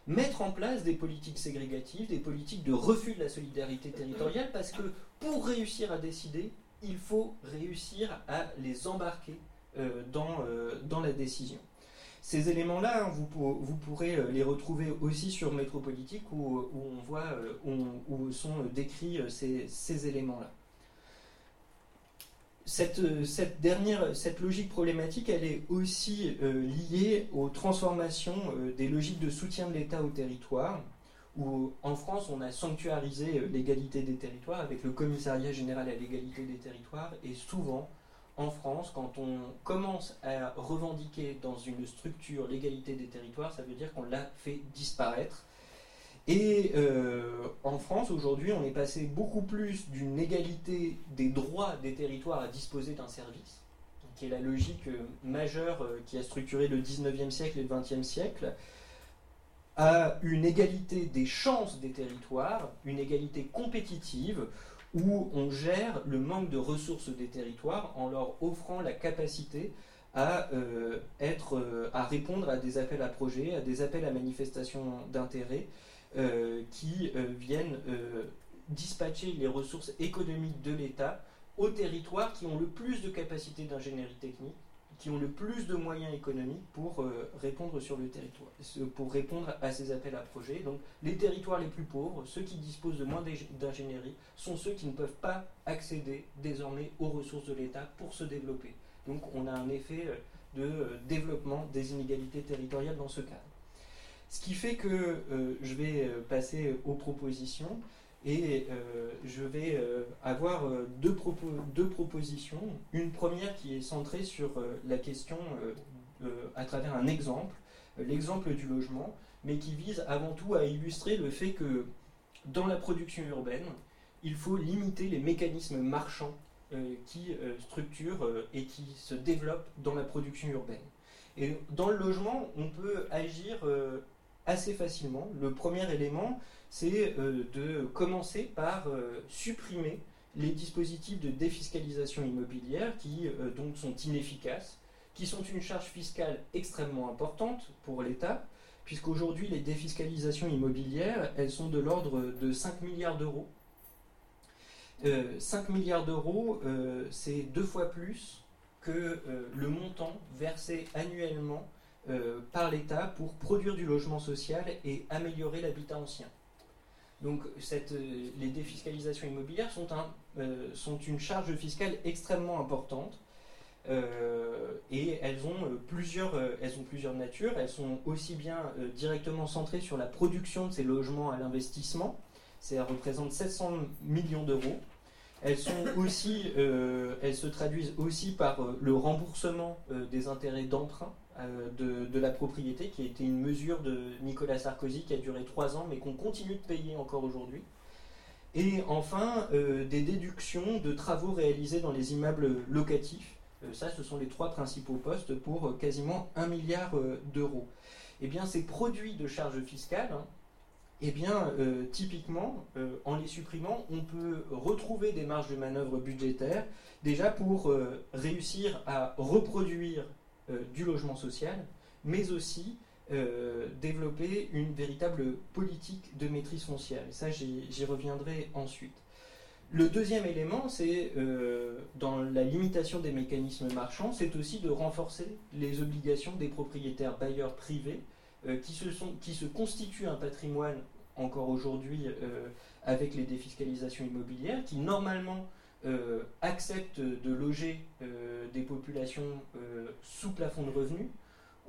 mettre en place des politiques ségrégatives, des politiques de refus de la solidarité territoriale, parce que pour réussir à décider, il faut réussir à les embarquer dans, dans la décision. Ces éléments-là, hein, vous, pourrez euh, les retrouver aussi sur Métropolitique où, on voit, euh, où, sont décrits euh, ces, éléments-là. Cette, dernière, cette logique problématique, elle est aussi liée aux transformations des logiques de soutien de l'État au territoire, où en France, on a sanctuarisé l'égalité des territoires avec le commissariat général à l'égalité des territoires, et souvent, en France, quand on commence à revendiquer dans une structure l'égalité des territoires, ça veut dire qu'on l'a fait disparaître. Et euh, en France, aujourd'hui, on est passé beaucoup plus d'une égalité des droits des territoires à disposer d'un service, qui est la logique euh, majeure euh, qui a structuré le 19e siècle et le 20e siècle, à une égalité des chances des territoires, une égalité compétitive, où on gère le manque de ressources des territoires en leur offrant la capacité à, euh, euh, répondre à des appels à projets, à des appels à manifestations d'intérêt euh, qui viennent dispatcher les ressources économiques de l'État aux territoires qui ont le plus de capacité d'ingénierie technique qui ont le plus de moyens économiques pour euh, répondre sur le territoire, pour répondre à ces appels à projets. Donc les territoires les plus pauvres, ceux qui disposent de moins d'ingénierie, sont ceux qui ne peuvent pas accéder désormais aux ressources de l'État pour se développer. Donc on a un effet euh, de euh, développement des inégalités territoriales dans ce cadre. Ce qui fait que je vais passer aux propositions. Et euh, je vais euh, avoir euh, deux, deux, propositions. Une première qui est centrée sur la question à travers un exemple, l'exemple du logement, mais qui vise avant tout à illustrer le fait que dans la production urbaine, il faut limiter les mécanismes marchands qui structurent et qui se développent dans la production urbaine. Et dans le logement, on peut agir assez facilement. Le premier élément, c'est de commencer par supprimer les dispositifs de défiscalisation immobilière qui donc sont inefficaces, qui sont une charge fiscale extrêmement importante pour l'État, puisqu'aujourd'hui les défiscalisations immobilières, elles sont de l'ordre de 5 milliards d'euros. 5 milliards d'euros, c'est deux fois plus que le montant versé annuellement euh, par l'État pour produire du logement social et améliorer l'habitat ancien. Donc cette, euh, les défiscalisations immobilières sont, un, euh, sont, une charge fiscale extrêmement importante et elles ont, plusieurs, elles ont plusieurs natures. Elles sont aussi bien directement centrées sur la production de ces logements à l'investissement, ça représente 700 millions d'euros. Elles, sont aussi, elles se traduisent aussi par le remboursement des intérêts d'emprunt euh, de, la propriété, qui a été une mesure de Nicolas Sarkozy qui a duré trois ans, mais qu'on continue de payer encore aujourd'hui. Et enfin, euh, des déductions de travaux réalisés dans les immeubles locatifs. Euh, ça, ce sont les trois principaux postes pour quasiment un milliard d'euros. Eh bien, ces produits de charges fiscales, hein, eh bien, typiquement, en les supprimant, on peut retrouver des marges de manœuvre budgétaires, déjà pour réussir à reproduire du logement social, mais aussi euh, développer une véritable politique de maîtrise foncière. Et ça, j'y reviendrai ensuite. Le deuxième élément, c'est euh, dans la limitation des mécanismes marchands, c'est aussi de renforcer les obligations des propriétaires bailleurs privés qui, se sont, qui se constituent un patrimoine encore aujourd'hui avec les défiscalisations immobilières, qui normalement euh, acceptent de loger euh, des populations euh, sous plafond de revenus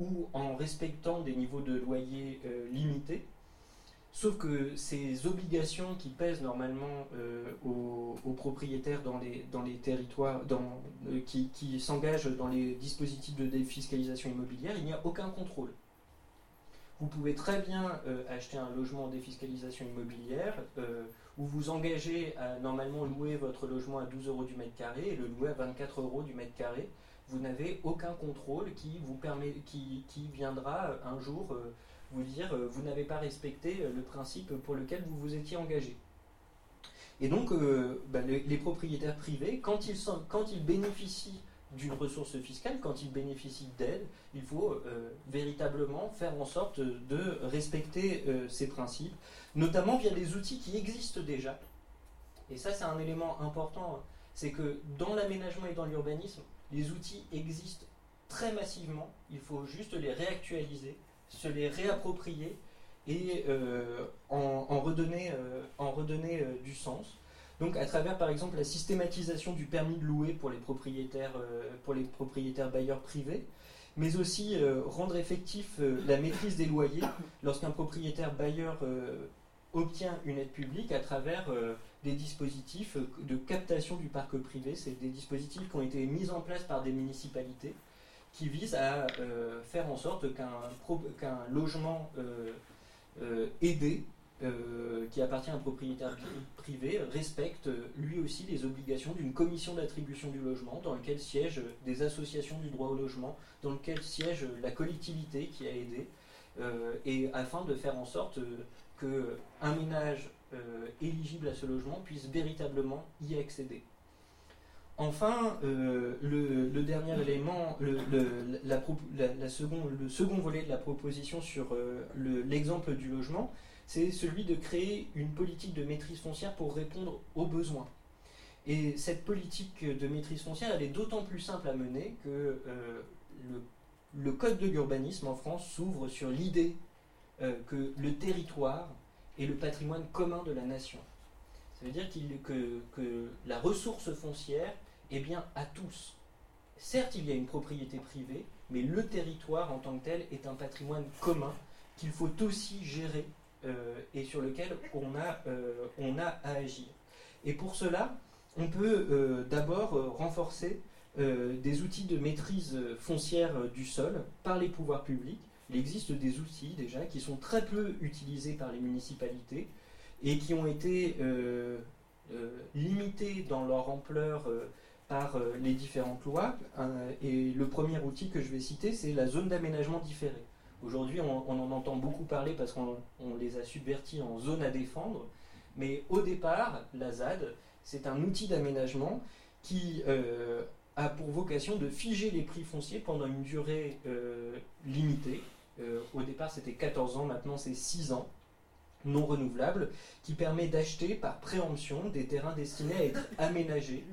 ou en respectant des niveaux de loyer limités. Sauf que ces obligations qui pèsent normalement aux, propriétaires dans les, dans les territoires, dans, qui, qui s'engagent dans les dispositifs de défiscalisation immobilière, il n'y a aucun contrôle. Vous pouvez très bien acheter un logement en défiscalisation immobilière où vous engagez à normalement louer votre logement à 12 euros du mètre carré et le louer à 24 euros du mètre carré, vous n'avez aucun contrôle qui vous permet, qui, viendra un jour euh, vous dire euh, vous n'avez pas respecté euh, le principe pour lequel vous vous étiez engagé. Et donc, bah, les, propriétaires privés, quand ils, sont, quand ils bénéficient d'une ressource fiscale, quand ils bénéficient d'aide, il faut véritablement faire en sorte de respecter ces principes notamment via des outils qui existent déjà. Et ça, c'est un élément important, c'est que dans l'aménagement et dans l'urbanisme, les outils existent très massivement, il faut juste les réactualiser, se les réapproprier et euh, en, redonner, euh, en redonner euh, du sens. Donc à travers par exemple la systématisation du permis de louer pour les propriétaires, pour les propriétaires bailleurs privés, mais aussi rendre effectif la maîtrise des loyers lorsqu'un propriétaire bailleur obtient une aide publique à travers euh, des dispositifs de captation du parc privé. C'est des dispositifs qui ont été mis en place par des municipalités qui visent à euh, faire en sorte qu'un logement euh, aidé, qui appartient à un propriétaire privé, respecte lui aussi les obligations d'une commission d'attribution du logement dans lequel siègent des associations du droit au logement, dans lequel siège la collectivité qui a aidé, et afin de faire en sorte qu'un ménage euh, éligible à ce logement puisse véritablement y accéder. Enfin, euh, le, dernier élément, le, la, le second volet de la proposition sur euh, l'exemple du logement, c'est celui de créer une politique de maîtrise foncière pour répondre aux besoins. Et cette politique de maîtrise foncière, elle est d'autant plus simple à mener que le, Code de l'urbanisme en France s'ouvre sur l'idée que le territoire est le patrimoine commun de la nation. Ça veut dire que, la ressource foncière est bien à tous. Certes, il y a une propriété privée, mais le territoire en tant que tel est un patrimoine commun qu'il faut aussi gérer euh, et sur lequel on a, euh, on a à agir. Et pour cela, on peut d'abord renforcer des outils de maîtrise foncière du sol par les pouvoirs publics il existe des outils déjà qui sont très peu utilisés par les municipalités et qui ont été euh, euh, limités dans leur ampleur euh, par les différentes lois. et le premier outil que je vais citer, c'est la zone d'aménagement différé. Aujourd'hui, on, en entend beaucoup parler parce qu'on les a subvertis en zone à défendre. Mais au départ, la ZAD, c'est un outil d'aménagement qui a pour vocation de figer les prix fonciers pendant une durée limitée. Euh, au départ, c'était 14 ans, maintenant c'est 6 ans, non renouvelables, qui permet d'acheter par préemption des terrains destinés à être aménagés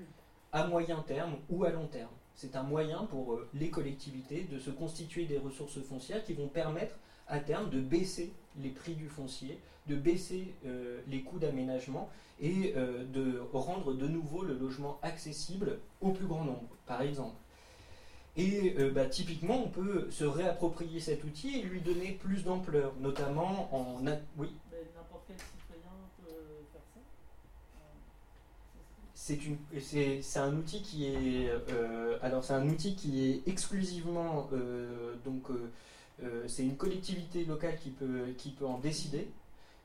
à moyen terme ou à long terme. C'est un moyen pour les collectivités de se constituer des ressources foncières qui vont permettre à terme de baisser les prix du foncier, de baisser les coûts d'aménagement et euh, de rendre de nouveau le logement accessible au plus grand nombre, par exemple. Et euh, bah, typiquement, on peut se réapproprier cet outil et lui donner plus d'ampleur, notamment en...
Oui. N'importe quel citoyen peut faire ça.
C'est un outil qui est euh, alors c'est un outil qui est exclusivement donc c'est une collectivité locale qui peut qui peut en décider.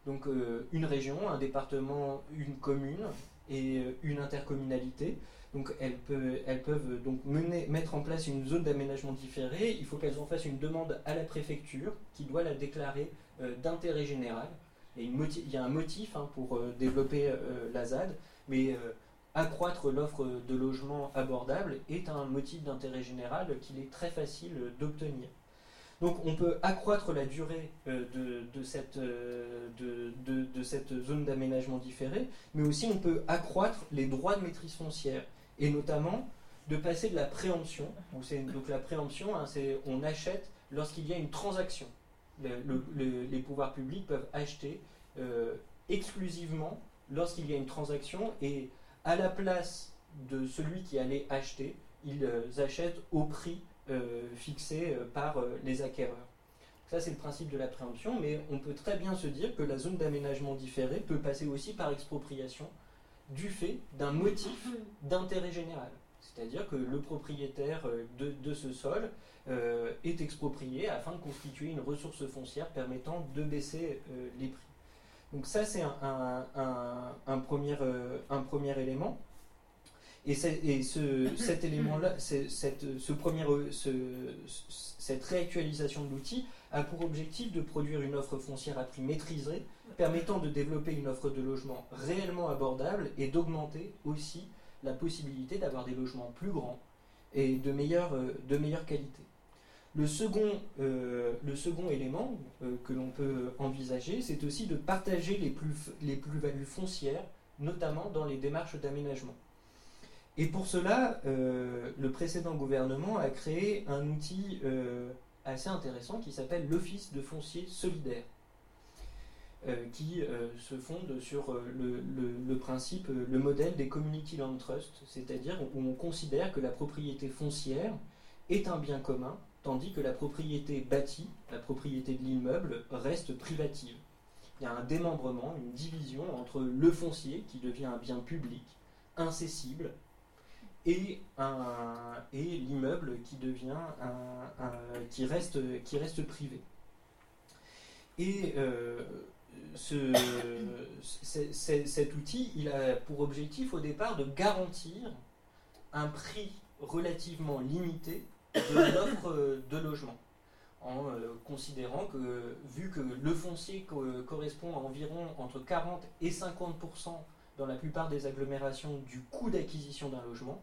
Donc euh, une région, un département, une commune et euh, une intercommunalité. Donc elles, peuvent, donc mener, mettre en place une zone d'aménagement différé. Il faut qu'elles en fassent une demande à la préfecture qui doit la déclarer euh, d'intérêt général. Et il y a un motif hein, pour développer la ZAD, mais accroître l'offre de logements abordables est un motif d'intérêt général qu'il est très facile d'obtenir. Donc on peut accroître la durée euh, de, cette, euh, de, cette, zone d'aménagement différé, mais aussi on peut accroître les droits de maîtrise foncière, et notamment de passer de la préemption. Donc, la préemption, hein, c'est on achète lorsqu'il y a une transaction. les pouvoirs publics peuvent acheter euh, exclusivement lorsqu'il y a une transaction, et à la place de celui qui allait acheter, ils achètent au prix euh, fixé euh, par euh, les acquéreurs. Ça, c'est le principe de la préemption, mais on peut très bien se dire que la zone d'aménagement différé peut passer aussi par expropriation du fait d'un motif d'intérêt général. C'est-à-dire que le propriétaire de, ce sol est exproprié afin de constituer une ressource foncière permettant de baisser les prix. Donc ça, c'est un, premier, un premier élément. Et, ce, cet élément-là, cette, ce premier, cette réactualisation de l'outil a pour objectif de produire une offre foncière à prix maîtrisé, permettant de développer une offre de logement réellement abordable et d'augmenter aussi la possibilité d'avoir des logements plus grands et de meilleure, de meilleure qualité. Le second, euh, élément euh, que l'on peut envisager, c'est aussi de partager les plus-values plus foncières, notamment dans les démarches d'aménagement. Et pour cela, euh, le précédent gouvernement a créé un outil euh, assez intéressant qui s'appelle l'Office de foncier solidaire, euh, qui se fonde sur le, principe, le modèle des Community Land Trust, c'est-à-dire où on considère que la propriété foncière est un bien commun, tandis que la propriété bâtie, la propriété de l'immeuble, reste privative. Il y a un démembrement, une division entre le foncier, qui devient un bien public, incessible, et, l'immeuble qui devient qui, reste, qui reste privé. Et euh, ce, cet outil, il a pour objectif au départ de garantir un prix relativement limité de l'offre de logement, en euh, considérant que vu que le foncier correspond à environ entre 40 et 50 dans la plupart des agglomérations du coût d'acquisition d'un logement,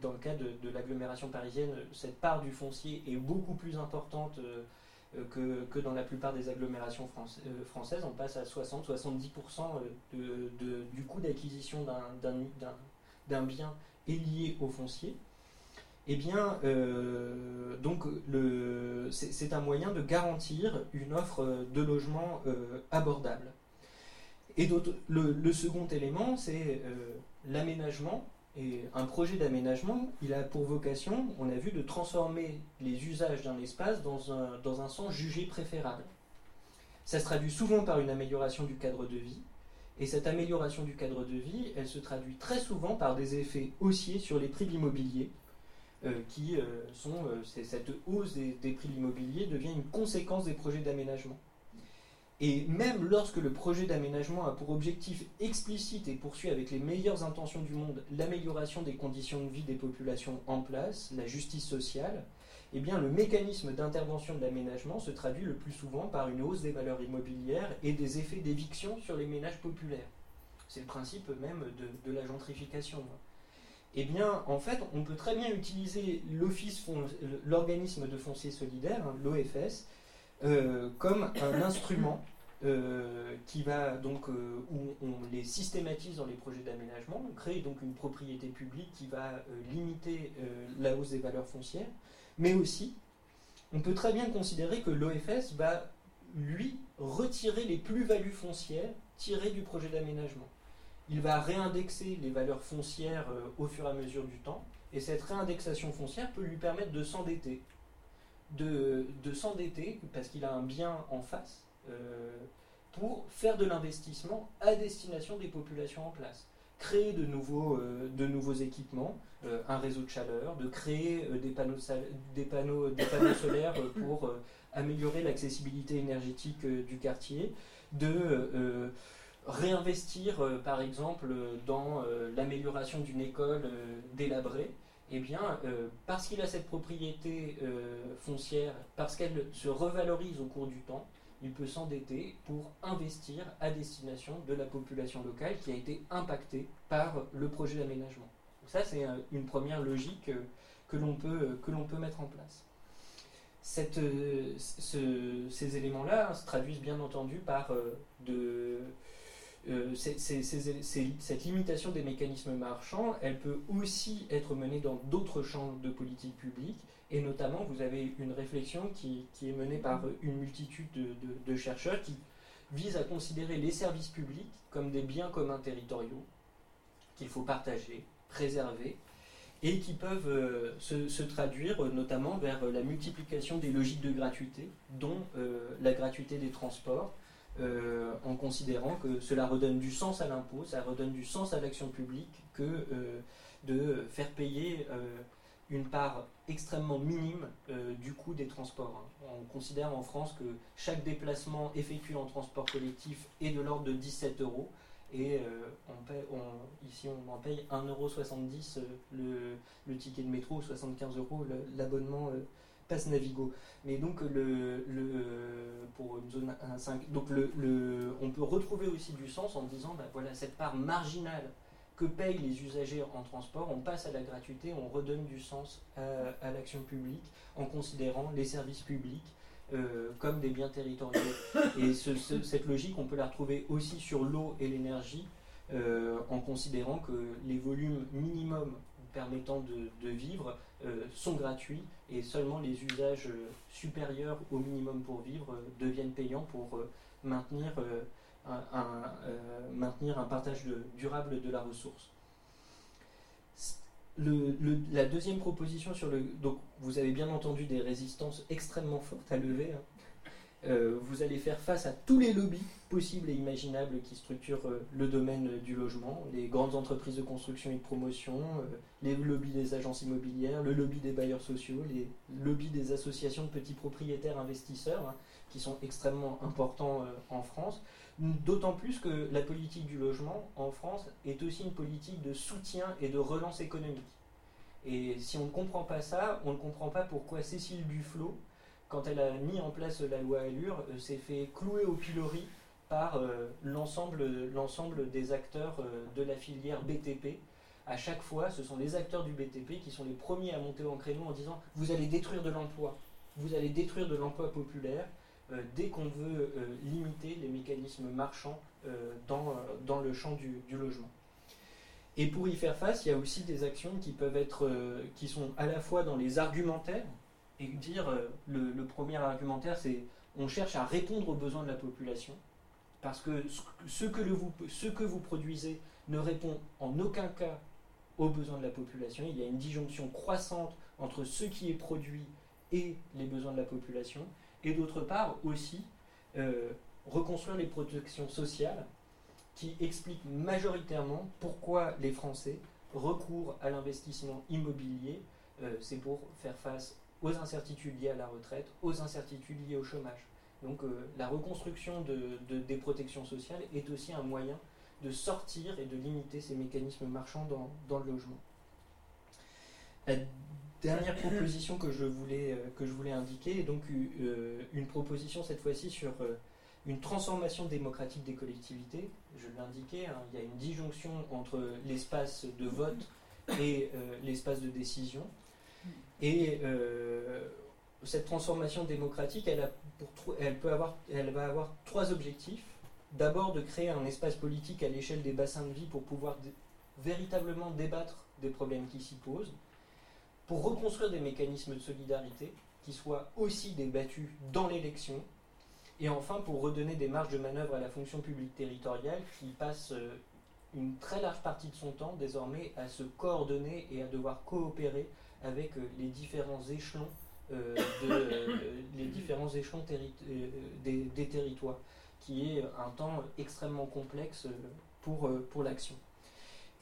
dans le cas de, l'agglomération parisienne, cette part du foncier est beaucoup plus importante euh, euh, que, dans la plupart des agglomérations euh, françaises. On passe à 60-70% du coût d'acquisition d'un bien est lié au foncier. Eh bien, donc c'est un moyen de garantir une offre de logement abordable. Et le, le, second élément, c'est l'aménagement un projet d'aménagement, il a pour vocation, on a vu, de transformer les usages d'un espace dans un, sens jugé préférable. Ça se traduit souvent par une amélioration du cadre de vie, et cette amélioration du cadre de vie, elle se traduit très souvent par des effets haussiers sur les prix de l'immobilier, euh, qui euh, sont, euh, cette hausse des prix de l'immobilier devient une conséquence des projets d'aménagement. Et même lorsque le projet d'aménagement a pour objectif explicite et poursuit avec les meilleures intentions du monde l'amélioration des conditions de vie des populations en place, la justice sociale, eh bien, le mécanisme d'intervention de l'aménagement se traduit le plus souvent par une hausse des valeurs immobilières et des effets d'éviction sur les ménages populaires. C'est le principe même de, la gentrification. Eh bien, en fait, on peut très bien utiliser l'organisme de foncier solidaire, hein, l'OFS, euh, comme un instrument euh, qui va donc euh, où on les systématise dans les projets d'aménagement, on crée donc une propriété publique qui va limiter la hausse des valeurs foncières, mais aussi on peut très bien considérer que l'OFS va lui retirer les plus-values foncières tirées du projet d'aménagement il va réindexer les valeurs foncières au fur et à mesure du temps, et cette réindexation foncière peut lui permettre de s'endetter. De, s'endetter, parce qu'il a un bien en face, euh, pour faire de l'investissement à destination des populations en place. Créer de nouveaux, euh, équipements, un réseau de chaleur, de créer des, panneaux, des, panneaux, solaires pour améliorer l'accessibilité énergétique du quartier, de réinvestir, euh, par exemple, dans euh, l'amélioration d'une école euh, délabrée, eh bien, parce qu'il a cette propriété foncière, parce qu'elle se revalorise au cours du temps, il peut s'endetter pour investir à destination de la population locale qui a été impactée par le projet d'aménagement. Ça, c'est une première logique que l'on peut, peut mettre en place. Ces éléments-là se traduisent bien entendu par de, euh, cette limitation des mécanismes marchands, elle peut aussi être menée dans d'autres champs de politique publique, et notamment vous avez une réflexion qui, est menée par une multitude de, chercheurs qui vise à considérer les services publics comme des biens communs territoriaux qu'il faut partager, préserver, et qui peuvent euh, se, traduire notamment vers la multiplication des logiques de gratuité, dont euh, la gratuité des transports, euh, en considérant que cela redonne du sens à l'impôt, ça redonne du sens à l'action publique que euh, de faire payer euh, une part extrêmement minime du coût des transports. On considère en France que chaque déplacement effectué en transport collectif est de l'ordre de 17 euros. Et ici, on en paye 1,70€ le, le ticket de métro, 75 euros l'abonnement passe Navigo. Mais donc, le, pour une zone 1.5, donc le, on peut retrouver aussi du sens en disant, bah, voilà, cette part marginale que payent les usagers en transport, on passe à la gratuité, on redonne du sens à, l'action publique en considérant les services publics euh, comme des biens territoriaux. Et cette logique, on peut la retrouver aussi sur l'eau et l'énergie, euh, en considérant que les volumes minimums permettant de, vivre sont gratuits et seulement les usages euh, supérieurs au minimum pour vivre euh, deviennent payants pour maintenir, un, maintenir un partage durable de la ressource. la deuxième proposition sur le... Donc vous avez bien entendu des résistances extrêmement fortes à lever. Hein. Euh, vous allez faire face à tous les lobbies possibles et imaginables qui structurent euh, le domaine du logement, les grandes entreprises de construction et de promotion, euh, les lobbies des agences immobilières, le lobby des bailleurs sociaux, les lobbies des associations de petits propriétaires investisseurs, hein, qui sont extrêmement importants en France. D'autant plus que la politique du logement en France est aussi une politique de soutien et de relance économique. Et si on ne comprend pas ça, on ne comprend pas pourquoi Cécile Duflot, quand elle a mis en place la loi Allure, euh, s'est fait clouer au pilori par euh, l'ensemble des acteurs euh, de la filière BTP. À chaque fois, ce sont les acteurs du BTP qui sont les premiers à monter en créneau en disant vous allez détruire de l'emploi, vous allez détruire de l'emploi populaire dès qu'on veut limiter les mécanismes marchands dans, dans, le champ du, du, logement. Et pour y faire face, il y a aussi des actions qui peuvent être, qui sont à la fois dans les argumentaires, et dire euh, le, premier argumentaire, c'est on cherche à répondre aux besoins de la population, parce que ce que, vous, produisez ne répond en aucun cas aux besoins de la population. Il y a une disjonction croissante entre ce qui est produit et les besoins de la population. Et d'autre part aussi, euh, reconstruire les protections sociales qui expliquent majoritairement pourquoi les Français recourent à l'investissement immobilier. Euh, c'est pour faire face aux incertitudes liées à la retraite, aux incertitudes liées au chômage. Donc euh, la reconstruction de, des protections sociales est aussi un moyen de sortir et de limiter ces mécanismes marchands dans, le logement. La dernière proposition que je voulais, que je voulais indiquer est donc une proposition cette fois-ci sur une transformation démocratique des collectivités. Je l'indiquais, hein, il y a une disjonction entre l'espace de vote et l'espace de décision. Et cette transformation démocratique, elle, a pour, elle, peut avoir, elle va avoir trois objectifs. D'abord, de créer un espace politique à l'échelle des bassins de vie pour pouvoir véritablement débattre des problèmes qui s'y posent, pour reconstruire des mécanismes de solidarité qui soient aussi débattus dans l'élection, et enfin pour redonner des marges de manœuvre à la fonction publique territoriale qui passe euh, une très large partie de son temps désormais à se coordonner et à devoir coopérer avec euh, les différents échelons euh, de, les différents échelons des, des, territoires, qui est un temps extrêmement complexe pour, pour l'action.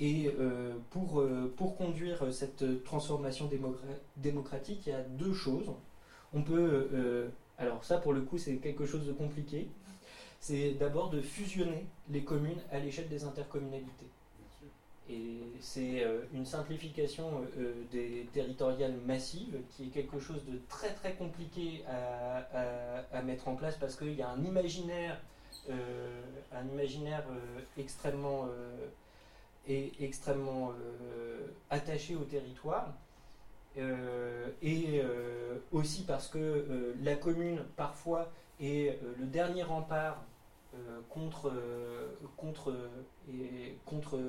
Et euh, pour, euh, pour conduire cette transformation démocratique, il y a deux choses. On peut, euh, alors ça pour le coup c'est quelque chose de compliqué, c'est d'abord de fusionner les communes à l'échelle des intercommunalités. Et c'est une simplification des territoriales massives qui est quelque chose de très très compliqué à, mettre en place parce qu'il y a un imaginaire, un imaginaire extrêmement est extrêmement euh, attaché au territoire. Euh, et euh, aussi parce que la commune parfois est le dernier rempart contre, contre, et, contre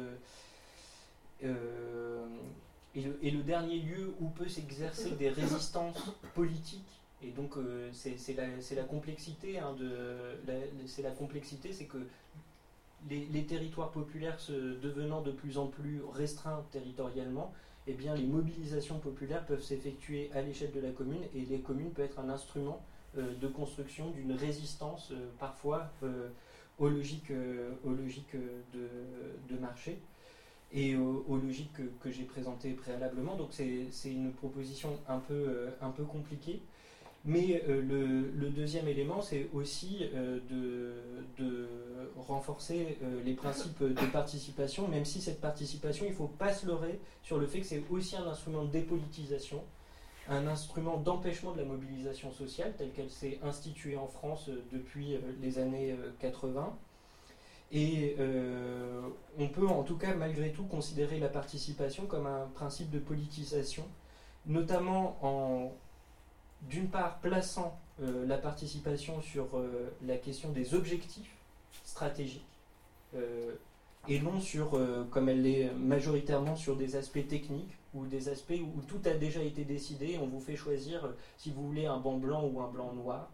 et le, dernier lieu où peut s'exercer des résistances politiques. Et donc c'est la, complexité hein, c'est la complexité, c'est que les, territoires populaires se devenant de plus en plus restreints territorialement, eh bien, les mobilisations populaires peuvent s'effectuer à l'échelle de la commune et les communes peuvent être un instrument euh, de construction d'une résistance euh, parfois euh, aux logiques de, marché et aux, logiques que, j'ai présentées préalablement. Donc c'est une proposition un peu, peu compliquée. Mais euh, le, deuxième élément, c'est aussi euh, de, renforcer euh, les principes de participation, même si cette participation, il ne faut pas se leurrer sur le fait que c'est aussi un instrument de dépolitisation, un instrument d'empêchement de la mobilisation sociale, telle qu'elle s'est instituée en France depuis les années 80. Et on peut en tout cas malgré tout considérer la participation comme un principe de politisation, notamment en d'une part plaçant euh, la participation sur euh, la question des objectifs stratégiques euh, et non sur, comme elle l'est majoritairement, sur des aspects techniques ou des aspects où, tout a déjà été décidé, on vous fait choisir si vous voulez un banc blanc ou un blanc noir,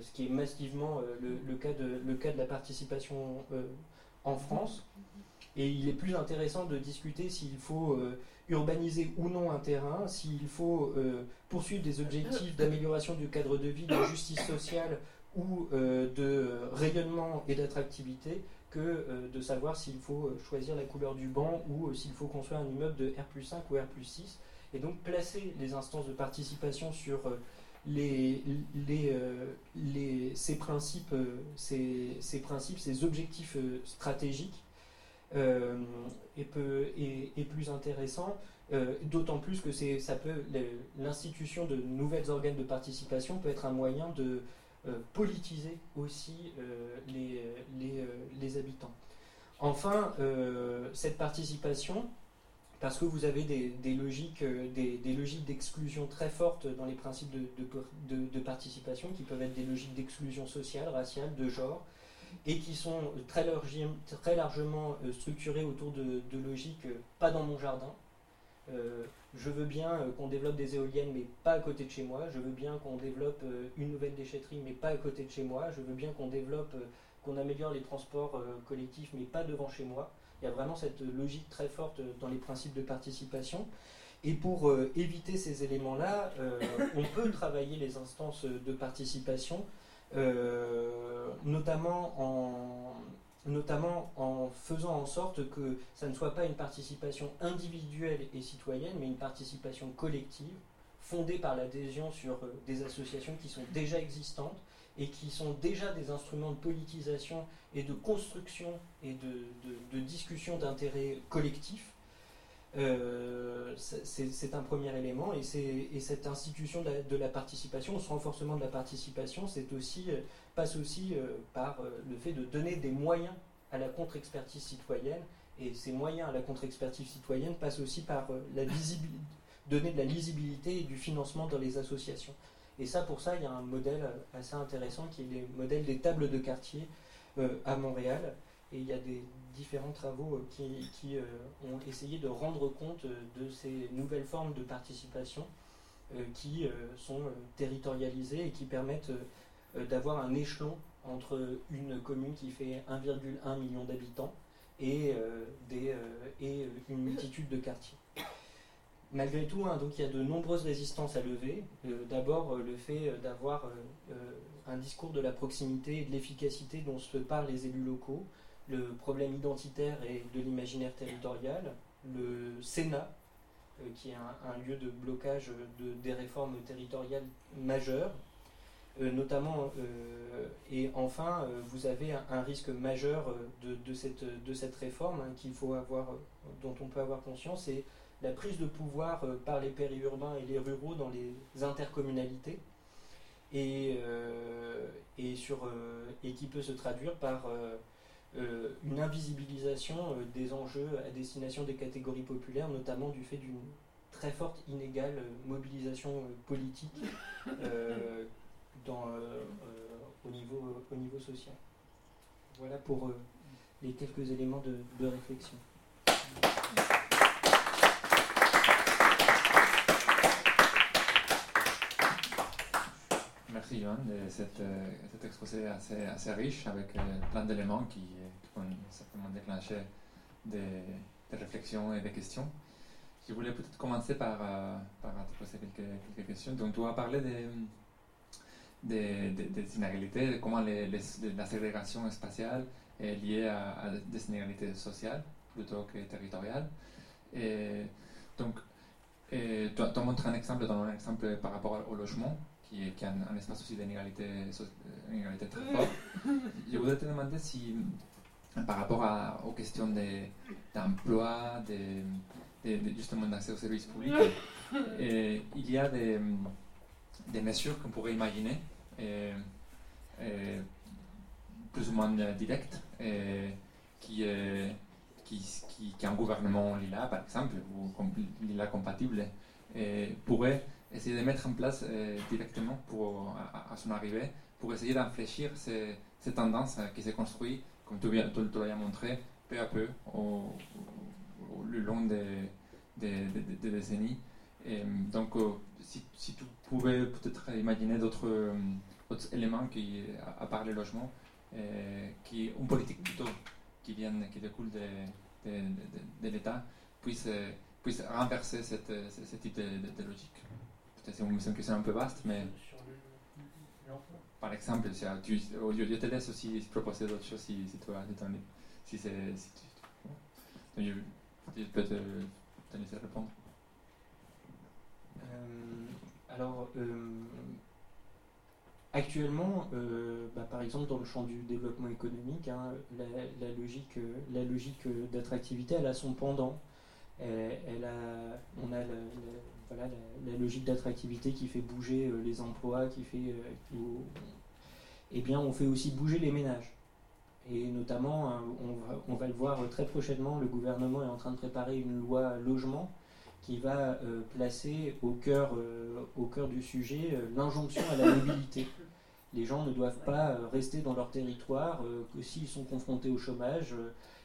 ce qui est massivement le, cas de, le cas de la participation en France. Et il est plus intéressant de discuter s'il faut urbaniser ou non un terrain, s'il faut euh, poursuivre des objectifs d'amélioration du cadre de vie, de justice sociale ou euh, de rayonnement et d'attractivité, que euh, de savoir s'il faut choisir la couleur du banc ou s'il faut construire un immeuble de R 5 ou R 6. Et donc placer les instances de participation sur les, les, ces, principes, ces, objectifs stratégiques euh, est, plus intéressant, euh, d'autant plus que ça peut, l'institution de nouvelles organes de participation peut être un moyen de euh, politiser aussi les, habitants. Enfin, cette participation, parce que vous avez des, logiques, des, logiques d'exclusion très fortes dans les principes de, participation, qui peuvent être des logiques d'exclusion sociale, raciale, de genre, et qui sont très, largement euh, structurés autour de, logiques euh, pas dans mon jardin. Euh, je veux bien qu'on développe des éoliennes, mais pas à côté de chez moi. Je veux bien qu'on développe une nouvelle déchetterie, mais pas à côté de chez moi. Je veux bien qu'on développe, qu'on améliore les transports collectifs, mais pas devant chez moi. Il y a vraiment cette logique très forte dans les principes de participation. Et pour éviter ces éléments-là, on peut travailler les instances de participation euh, notamment, en, notamment en faisant en sorte que ça ne soit pas une participation individuelle et citoyenne, mais une participation collective, fondée par l'adhésion sur euh, des associations qui sont déjà existantes et qui sont déjà des instruments de politisation et de construction et de, de, discussion d'intérêts collectifs. c'est un premier élément et, et cette institution de la, participation, ce renforcement de la participation, aussi, passe aussi par le fait de donner des moyens à la contre-expertise citoyenne et ces moyens à la contre-expertise citoyenne passent aussi par la donner de la lisibilité et du financement dans les associations. Et ça, pour ça, il y a un modèle assez intéressant qui est le modèle des tables de quartier euh, à Montréal. Et il y a des différents travaux euh, qui, euh, ont essayé de rendre compte de ces nouvelles formes de participation qui sont territorialisées et qui permettent d'avoir un échelon entre une commune qui fait 1,1 million d'habitants et, et une multitude de quartiers malgré tout, hein, donc il y a de nombreuses résistances à lever. Euh, d'abord, euh, le fait euh, d'avoir un discours de la proximité et de l'efficacité dont se parlent les élus locaux, le problème identitaire et de l'imaginaire territorial, le Sénat, qui est un, lieu de blocage de, des réformes territoriales majeures, notamment, et enfin, vous avez un, risque majeur de, cette, de cette réforme hein, qu'il faut avoir, dont on peut avoir conscience, et la prise de pouvoir euh, par les périurbains et les ruraux dans les intercommunalités et, euh, euh, qui peut se traduire par une invisibilisation des enjeux à destination des catégories populaires, notamment du fait d'une très forte inégale mobilisation politique au, niveau, au niveau social. Voilà pour les quelques éléments de réflexion.
Merci Johan de cette, euh, cet exposé assez, assez, riche avec euh, plein d'éléments qui, qui, ont certainement déclenché des, des, réflexions et des questions. Je voulais peut-être commencer par, euh, te poser quelques, questions. Donc tu as parlé des, des, des, inégalités, de comment la ségrégation spatiale est liée à, des inégalités sociales plutôt que territoriales. Donc, tu as montré un exemple dans un exemple par rapport au logement qui, qui a un, espace aussi d'inégalité très fort. Je voudrais te demander si, par rapport à, aux questions d'emploi, de, de, justement d'accès aux services publics, et, il y a des, des mesures qu'on pourrait imaginer, et, plus ou moins directes, qui, qui, qui, qui, un gouvernement lila, par exemple, ou lila compatible, pourrait essayer de mettre en place euh, directement pour, à, son arrivée pour essayer d'infléchir ces, ces, tendances qui se construisent, comme tu, tu, l'as montré, peu à peu au, le long des, des, décennies. Et, donc, euh, si, si, tu pouvais peut-être imaginer d'autres euh, éléments qui, à, part les logements, qui une politique plutôt qui viennent, qui découle de, de, l'État, puisse, puisse renverser cette, ce type de logique? C'est une question un peu vaste, mais. Par exemple, si tu, je te laisse aussi proposer d'autres choses si, si, toi, si c'est. Si tu, je, peux te, te laisser répondre.
Euh, alors, euh, actuellement, euh, bah, par exemple, dans le champ du développement économique, hein, la, la, logique, la logique d'attractivité, elle a son pendant. Elle, elle a, on a la, voilà, la, logique d'attractivité qui fait bouger euh, les emplois, qui fait. Euh, eh bien, on fait aussi bouger les ménages. Et notamment, hein, on va, le voir très prochainement, le gouvernement est en train de préparer une loi logement qui va euh, placer au cœur, au cœur du sujet l'injonction à la mobilité. Les gens ne doivent pas rester dans leur territoire que s'ils sont confrontés au chômage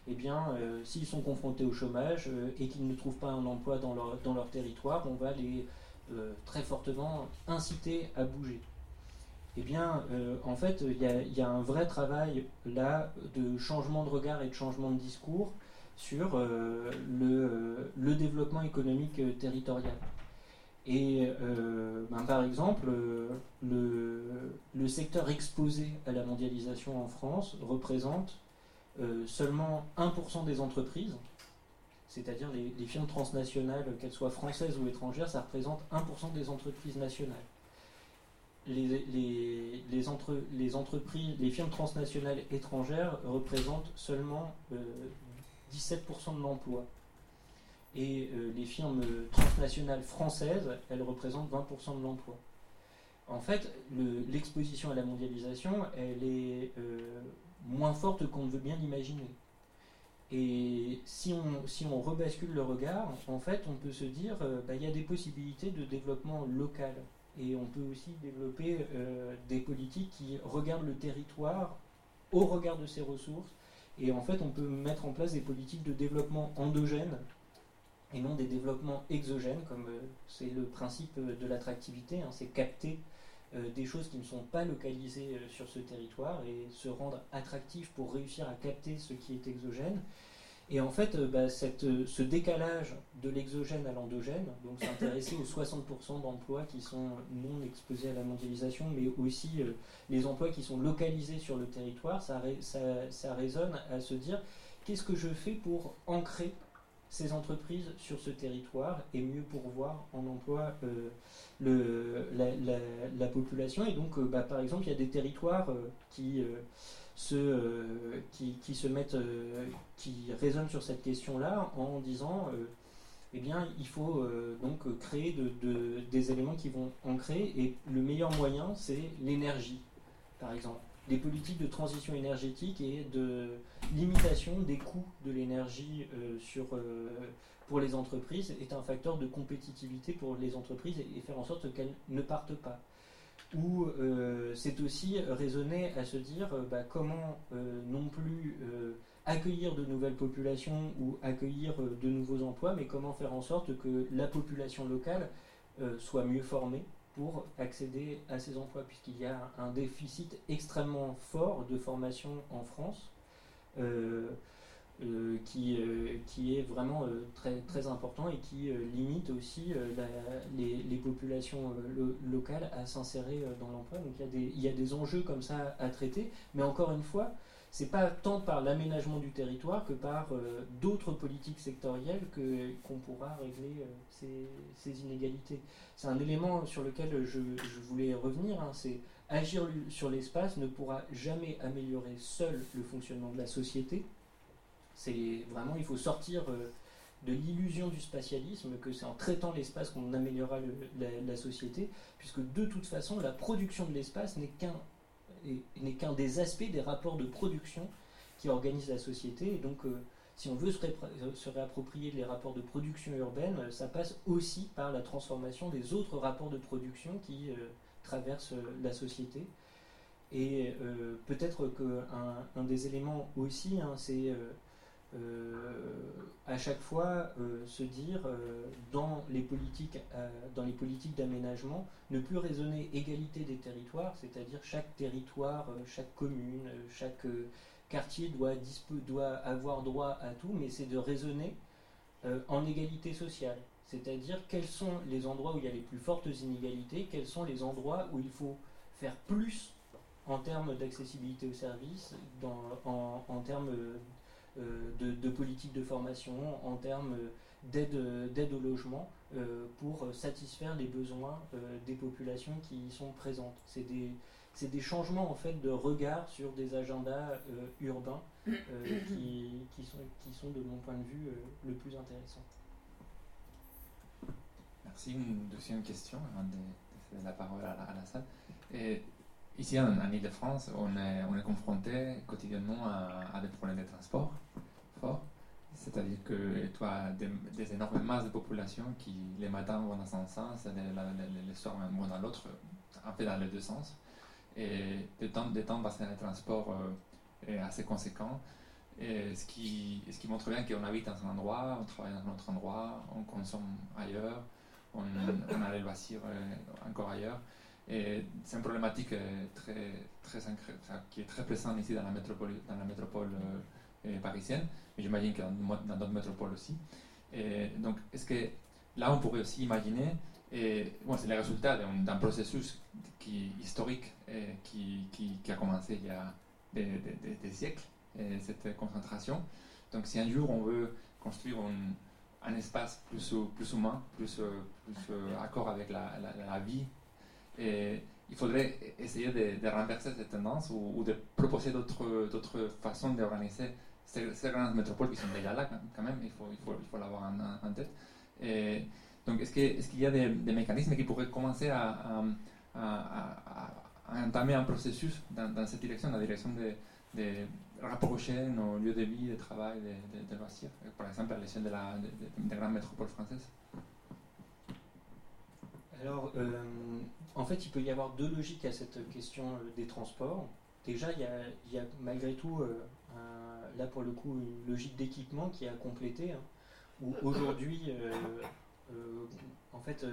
eh bien, euh, s'ils sont confrontés au chômage euh, et qu'ils ne trouvent pas un emploi dans leur, dans leur territoire, on va les euh, très fortement inciter à bouger. Eh bien, en fait, il y, a un vrai travail là de changement de regard et de changement de discours sur le, le, développement économique territorial. Et ben, par exemple, le, le secteur exposé à la mondialisation en France représente euh, seulement 1% des entreprises, c'est-à-dire les, firmes transnationales, qu'elles soient françaises ou étrangères, ça représente 1% des entreprises nationales. Les, les, entre, les, entreprises, les firmes transnationales étrangères représentent seulement 17% euh, de l'emploi. Et les firmes transnationales françaises, elles représentent 20% de l'emploi. En fait, l'exposition à la mondialisation, elle est moins forte qu'on veut bien l'imaginer. Et si on, si on rebascule le regard, en fait, on peut se dire, bah, il y a des possibilités de développement local. Et on peut aussi développer euh, des politiques qui regardent le territoire au regard de ses ressources. Et en fait, on peut mettre en place des politiques de développement endogène et non des développements exogènes, comme euh, c'est le principe de l'attractivité, hein. c'est capter euh, des choses qui ne sont pas localisées sur ce territoire et se rendre attractif pour réussir à capter ce qui est exogène. Et en fait, euh, bah, euh, ce décalage de l'exogène à l'endogène, donc s'intéresser aux 60% d'emplois qui sont non exposés à la mondialisation, mais aussi euh, les emplois qui sont localisés sur le territoire, ça, résonne à se dire qu'est-ce que je fais pour ancrer ces entreprises sur ce territoire et mieux pourvoir en emploi la, population. Et donc, bah, par exemple, il y a des territoires qui euh, qui, se mettent, euh, qui résonnent sur cette question-là en disant euh, eh bien, il faut donc créer de, des éléments qui vont ancrer, et le meilleur moyen, c'est l'énergie, par exemple. Des politiques de transition énergétique et de limitation des coûts de l'énergie sur pour les entreprises est un facteur de compétitivité pour les entreprises et faire en sorte qu'elles ne partent pas. Où euh, c'est aussi raisonner à se dire euh, bah, comment euh, non plus accueillir de nouvelles populations ou accueillir de nouveaux emplois, mais comment faire en sorte que la population locale soit mieux formée pour accéder à ces emplois, puisqu'il y a un déficit extrêmement fort de formation en France. Euh, qui, euh, qui est vraiment euh, très, important et qui limite aussi les, populations locales à s'insérer dans l'emploi. Donc il y a des enjeux comme ça à traiter, mais encore une fois, c'est pas tant par l'aménagement du territoire que par d'autres politiques sectorielles que, qu'on pourra régler ces, ces, inégalités. C'est un élément sur lequel je, je voulais revenir, hein, c'est agir sur l'espace ne pourra jamais améliorer seul le fonctionnement de la société, c'est vraiment, il faut sortir euh, de l'illusion du spatialisme, que c'est en traitant l'espace qu'on améliorera la, société, puisque de toute façon, la production de l'espace n'est qu'un n'est qu'un des aspects des rapports de production qui organisent la société. Et donc, euh, si on veut se, réapproprier les rapports de production urbaine, ça passe aussi par la transformation des autres rapports de production qui euh, traversent la société. Et peut-être qu'un un des éléments aussi, hein, c'est euh, à chaque fois euh, se dire euh, dans les politiques dans les politiques d'aménagement ne plus raisonner égalité des territoires c'est-à-dire chaque territoire chaque commune chaque quartier doit, doit avoir droit à tout mais c'est de raisonner en égalité sociale. C'est-à-dire quels sont les endroits où il y a les plus fortes inégalités quels sont les endroits où il faut faire plus en termes d'accessibilité aux services en, en termes euh, de, de, politique de formation, en termes d'aide au logement, euh, pour satisfaire les besoins euh, des populations qui y sont présentes. C'est des, des, changements en fait de regard sur des agendas urbains qui, qui, sont, qui sont, de mon point de vue, le plus intéressant.
Merci. Une deuxième question avant de, céder la parole à la, salle. Et Ici, en, Ile-de-France, on est, on est confronté quotidiennement à, des problèmes de transport forts. C'est-à-dire que tu as des, énormes masses de population qui, les matins, vont dans un sens et les, soirs vont dans l'autre, un peu dans les deux sens. Et le temps, de temps passé dans le transport euh, assez conséquent. Et ce, qui, ce qui montre bien qu'on habite dans un endroit, on travaille dans un autre endroit, on consomme ailleurs, on, on a les loisirs euh, encore ailleurs. C'est une problématique euh, très, très, qui est très présente ici dans la métropole, dans la métropole euh, euh, parisienne, mais j'imagine que dans d'autres métropoles aussi. Donc, est-ce que là, on pourrait aussi imaginer, bon, c'est le résultat d'un processus qui, historique qui, qui, a commencé il y a des, siècles, cette concentration. Donc, si un jour on veut construire un, espace plus, plus humain, plus, plus accord avec la vie il faudrait essayer de, renverser cette tendance ou, de proposer d'autres façons d'organiser ces, grandes métropoles qui sont déjà là quand même, il faut il faut, il faut l'avoir en, en, tête. Donc, est-ce qu'il y a des, des, mécanismes qui pourraient commencer à, entamer un processus dans, cette direction, la direction de, rapprocher nos lieux de vie, de travail, de, de, loisirs, par exemple à l'échelle de la de, de, grandes métropoles françaises
Alors, euh, en fait, il peut y avoir deux logiques à cette question euh, des transports. Déjà, il y a, il y a malgré tout, euh, là pour le coup, une logique d'équipement qui est à compléter, hein, où aujourd'hui, en fait,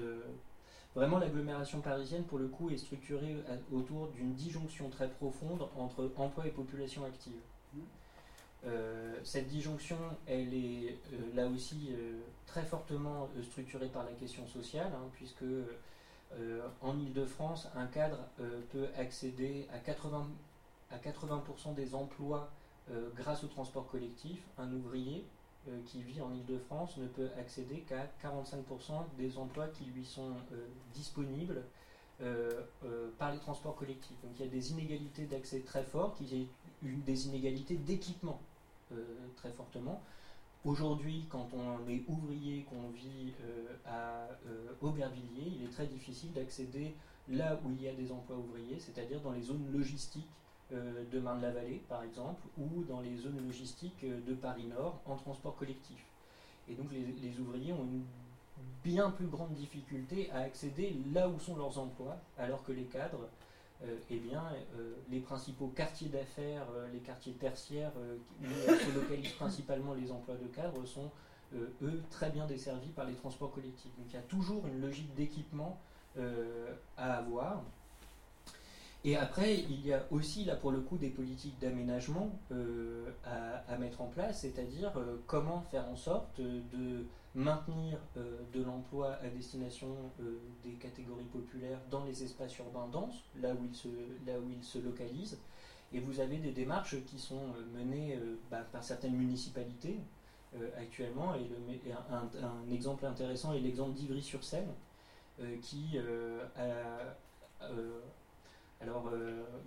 vraiment l'agglomération parisienne, pour le coup, est structurée autour d'une disjonction très profonde entre emploi et population active. Euh, cette disjonction, elle est euh, là aussi euh, très fortement structurée par la question sociale, hein, puisque en Ile-de-France, un cadre peut accéder à 80%, à 80 des emplois grâce au transport collectif. Un ouvrier qui vit en Ile-de-France ne peut accéder qu'à 45% des emplois qui lui sont disponibles par les transports collectifs. Donc il y a des inégalités d'accès très fortes, il y a des inégalités d'équipement très fortement. Aujourd'hui, quand on est ouvrier, qu'on vit à Aubervilliers, il est très difficile d'accéder là où il y a des emplois ouvriers, c'est-à-dire dans les zones logistiques de Marne-la-Vallée, par exemple, ou dans les zones logistiques de Paris-Nord en transport collectif. Et donc les, les ouvriers ont une bien plus grande difficulté à accéder là où sont leurs emplois, alors que les cadres, euh, eh bien, euh, les principaux quartiers d'affaires, euh, les quartiers tertiaires euh, où se localisent principalement les emplois de cadres sont, euh, eux, très bien desservis par les transports collectifs. Donc il y a toujours une logique d'équipement euh, à avoir. Et après, il y a aussi, là pour le coup, des politiques d'aménagement à, mettre en place, c'est-à-dire comment faire en sorte de maintenir euh, de l'emploi à destination euh, des catégories populaires dans les espaces urbains denses, là où ils se, là où ils se localisent. Et vous avez des démarches qui sont euh, menées bah, par certaines municipalités actuellement. Et, un, un, exemple intéressant est l'exemple d'Ivry-sur-Seine, qui a, alors,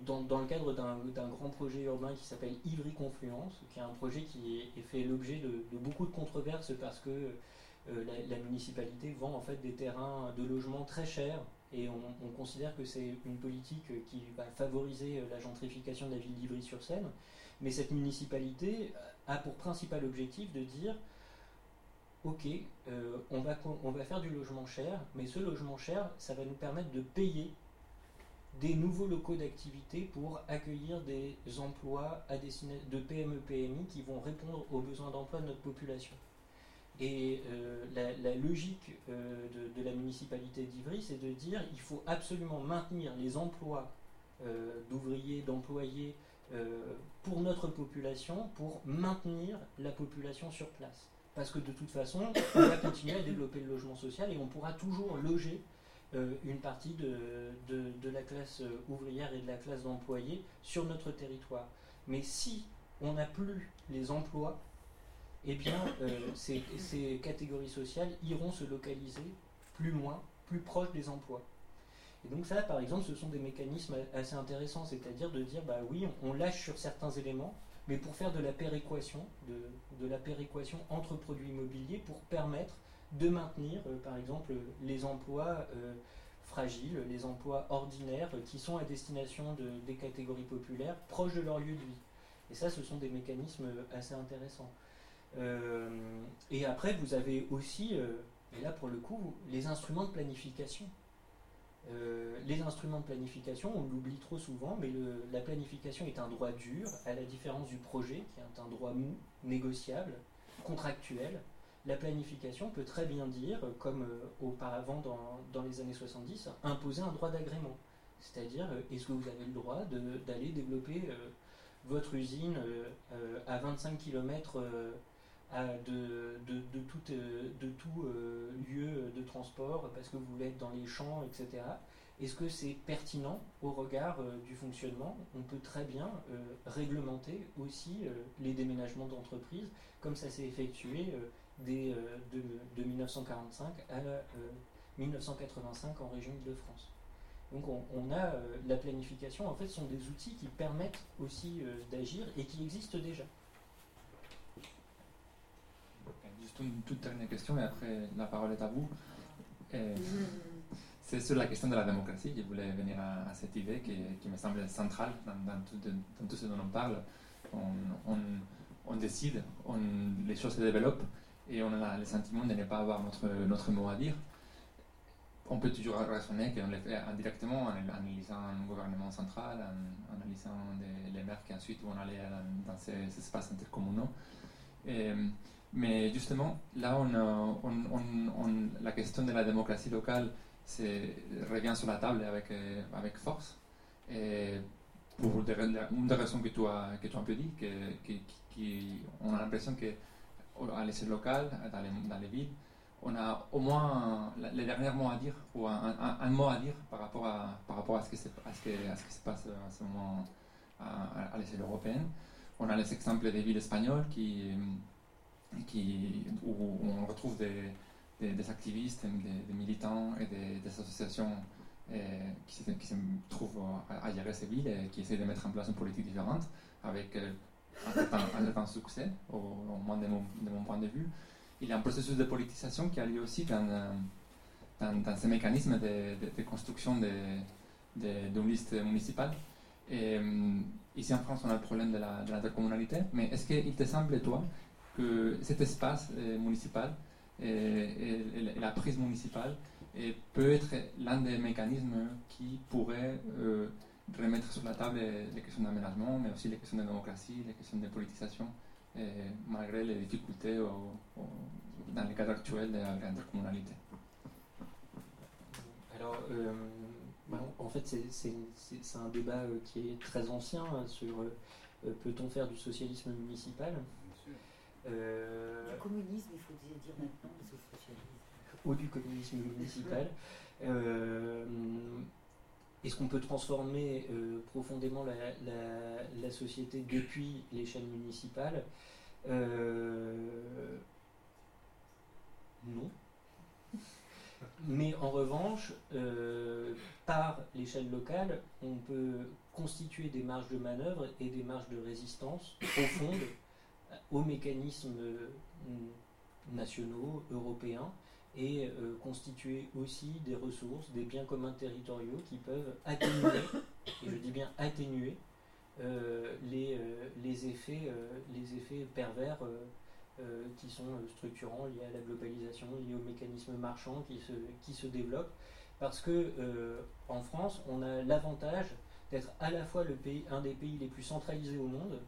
dans, dans, le cadre d'un grand projet urbain qui s'appelle Ivry Confluence, qui est un projet qui est, fait l'objet de, beaucoup de controverses parce que euh, la, municipalité vend en fait des terrains de logement très chers et on, on considère que c'est une politique qui va favoriser la gentrification de la ville d'Ivry-sur-Seine. Mais cette municipalité a pour principal objectif de dire ok, euh, on va faire du logement cher, mais ce logement cher, ça va nous permettre de payer des nouveaux locaux d'activité pour accueillir des emplois à de PME-PMI qui vont répondre aux besoins d'emploi de notre population. Et euh, la, logique euh, de, la municipalité d'Ivry, c'est de dire il faut absolument maintenir les emplois euh, d'ouvriers, d'employés pour notre population, pour maintenir la population sur place. Parce que de toute façon, on va continuer à développer le logement social et on pourra toujours loger une partie de, de, la classe ouvrière et de la classe d'employés sur notre territoire. Mais si on n'a plus les emplois eh bien, euh, ces, catégories sociales iront se localiser plus loin, plus proche des emplois. Et donc ça, par exemple, ce sont des mécanismes assez intéressants, c'est-à-dire de dire, bah oui, on, lâche sur certains éléments, mais pour faire de la péréquation, de la péréquation entre produits immobiliers, pour permettre de maintenir, euh, par exemple, les emplois euh, fragiles, les emplois ordinaires qui sont à destination de, des catégories populaires, proches de leur lieu de vie. Et ça, ce sont des mécanismes assez intéressants. Euh, et après, vous avez aussi, euh, et là pour le coup, les instruments de planification. Euh, les instruments de planification, on l'oublie trop souvent, mais la planification est un droit dur, à la différence du projet, qui est un droit mou, négociable, contractuel. La planification peut très bien dire, comme euh, auparavant dans, dans, les années 70, imposer un droit d'agrément. C'est-à-dire, euh, est-ce que vous avez le droit d'aller développer euh, votre usine à 25 km de, de, de, tout, de tout euh, lieu de transport parce que vous voulez être dans les champs, etc. Est-ce que c'est pertinent au regard euh, du fonctionnement? On peut très bien euh, réglementer aussi euh, les déménagements d'entreprises, comme ça s'est effectué euh, dès, de, de, 1945 à 1985 en région Île-de-France. Donc on, a la planification, en fait, sont des outils qui permettent aussi d'agir et qui existent déjà.
une toute dernière question et après la parole est à vous. C'est sur la question de la démocratie. Je voulais venir à, cette idée qui, me semble centrale dans, tout, ce dont on parle. On, on, décide, on, les choses se développent et on a le sentiment de ne pas avoir notre, mot à dire. On peut toujours raisonner qu'on le fait indirectement en analysant un gouvernement central, en analysant les maires qui ensuite vont aller dans, ces, espaces intercommunaux. Mais justement, là, on, la question de la démocratie locale revient sur la table avec, euh, avec force. Pour une des raisons que tu as, que tu as un peu dit, que, on a l'impression qu'à l'échelle locale, dans les, villes, on a au moins les derniers mots à dire, ou un, un, mot à dire par rapport à, par rapport à, ce, que à, que, à qui se passe en ce moment à, à l'échelle européenne. On a les exemples des villes espagnoles qui, où on retrouve des, des, activistes, des, militants et des, associations euh, qui, se, trouvent à, gérer ces villes et qui essaient de mettre en place une politique différente avec euh, un certain succès, au, moins de mon, point de vue. Il y a un processus de politisation qui a lieu aussi dans, euh, dans, dans ces mécanismes de, construction d'une liste municipale. Et, ici en France, on a le problème de l'intercommunalité, mais est-ce qu'il te semble, toi, que cet espace euh, municipal et, la prise municipale peut être l'un des mécanismes qui pourrait euh, remettre sur la table les questions d'aménagement, mais aussi les questions de démocratie, les questions de politisation, malgré les difficultés dans le cadre actuel de l'intercommunalité.
Alors, euh, en fait, c'est un débat qui est très ancien hein, sur peut-on faire du socialisme municipal?
Euh, du communisme, il faut dire maintenant, parce que socialisme.
Ou du communisme municipal. Euh, est-ce qu'on peut transformer euh, profondément la, société depuis l'échelle municipale Non. Mais en revanche, par l'échelle locale, on peut constituer des marges de manœuvre et des marges de résistance profondes aux mécanismes euh, nationaux, européens, et euh, constituer aussi des ressources, des biens communs territoriaux qui peuvent atténuer, et je dis bien atténuer, euh, les, les, effets, les effets pervers qui sont structurants liés à la globalisation, liés aux mécanismes marchands qui se, qui se développent. Parce que en France, on a l'avantage d'être à la fois le pays, un des pays les plus centralisés au monde,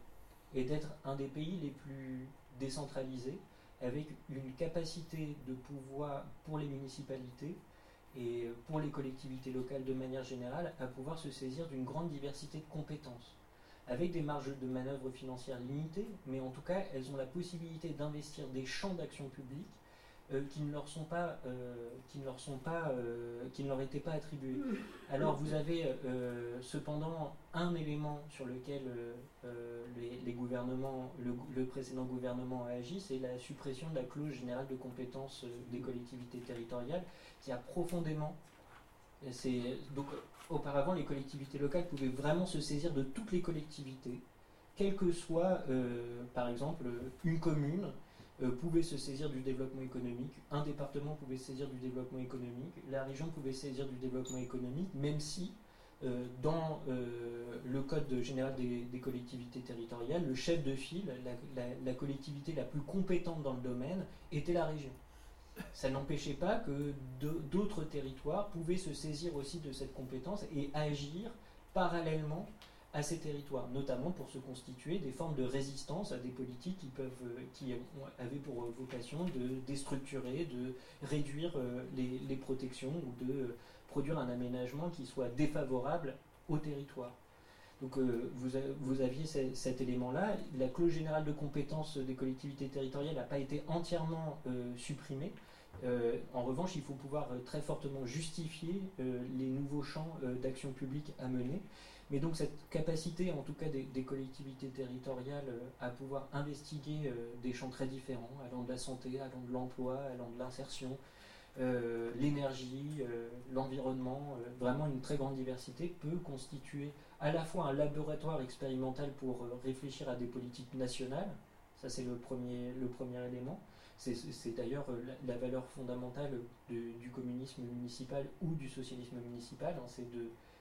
et d'être un des pays les plus décentralisés, avec une capacité de pouvoir pour les municipalités et pour les collectivités locales de manière générale à pouvoir se saisir d'une grande diversité de compétences, avec des marges de manœuvre financières limitées, mais en tout cas elles ont la possibilité d'investir des champs d'action publique euh, qui ne leur sont pas, euh, qui ne leur sont pas, euh, qui ne leur étaient pas attribués. Alors vous avez cependant un élément sur lequel les, gouvernements, le, précédent gouvernement a agi, c'est la suppression de la clause générale de compétences des collectivités territoriales, qui a profondément donc auparavant les collectivités locales pouvaient vraiment se saisir de toutes les collectivités, quelle que soit par exemple une commune euh, pouvait se saisir du développement économique, un département pouvait se saisir du développement économique, la région pouvait se saisir du développement économique, même si euh, dans euh, le Code général des, collectivités territoriales, le chef de file, la, collectivité la plus compétente dans le domaine, était la région. Ça n'empêchait pas que d'autres territoires pouvaient se saisir aussi de cette compétence et agir parallèlement à ces territoires, notamment pour se constituer des formes de résistance à des politiques qui, peuvent, euh, qui avaient pour vocation de déstructurer, de réduire euh, les, protections ou de produire un aménagement qui soit défavorable au territoire. Donc euh, vous, aviez cet élément-là. La clause générale de compétence des collectivités territoriales n'a pas été entièrement supprimée. en revanche, il faut pouvoir très fortement justifier les nouveaux champs d'action publique à mener. Mais donc cette capacité, en tout cas des, collectivités territoriales, euh, à pouvoir investiguer euh, des champs très différents, allant de la santé, allant de l'emploi, allant de l'insertion, euh, l'énergie, l'environnement, vraiment une très grande diversité, peut constituer à la fois un laboratoire expérimental pour réfléchir à des politiques nationales, ça c'est le premier, le premier élément, C'est d'ailleurs la, valeur fondamentale du communisme municipal ou du socialisme municipal, hein, c'est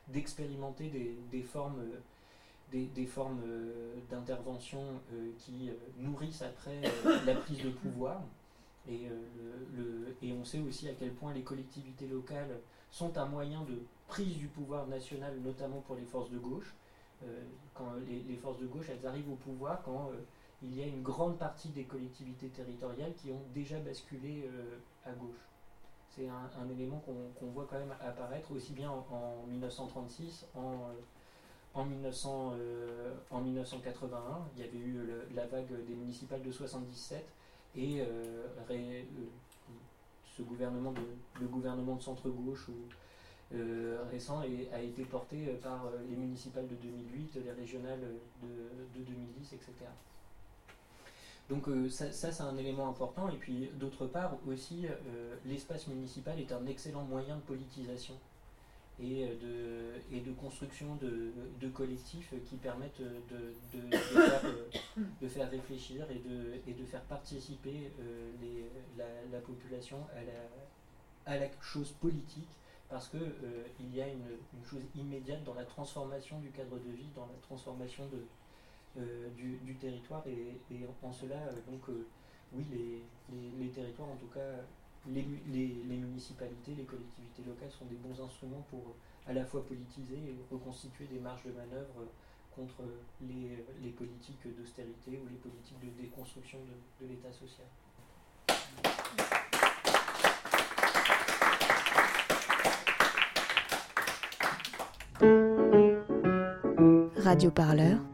d'expérimenter des, formes des, formes d'intervention qui nourrissent après la prise de pouvoir. Et, on sait aussi à quel point les collectivités locales sont un moyen de prise du pouvoir national, notamment pour les forces de gauche. quand les, forces de gauche, arrivent au pouvoir quand il y a une grande partie des collectivités territoriales qui ont déjà basculé euh, à gauche. C'est un, élément qu'on voit quand même apparaître aussi bien en, 1936, en, en, 1900, euh, en 1981, il y avait eu la vague des municipales de 77 et euh, ce gouvernement de, le gouvernement de centre-gauche récent a été porté par les municipales de 2008, les régionales de, de 2010, etc. Donc euh, ça, c'est un élément important. Et puis d'autre part aussi, euh, l'espace municipal est un excellent moyen de politisation et euh, de, et de construction de, collectifs qui permettent de, faire, réfléchir et de, et de faire participer la, population à la, la chose politique parce qu'il il y a une, chose immédiate dans la transformation du cadre de vie, dans la transformation de, euh, du, territoire et, en cela, euh, donc euh, oui, les, territoires, en tout cas les, municipalités, les collectivités locales sont des bons instruments pour à la fois politiser et reconstituer des marges de manœuvre contre les, politiques d'austérité ou les politiques de déconstruction de, de l'État social.
Radio Parleur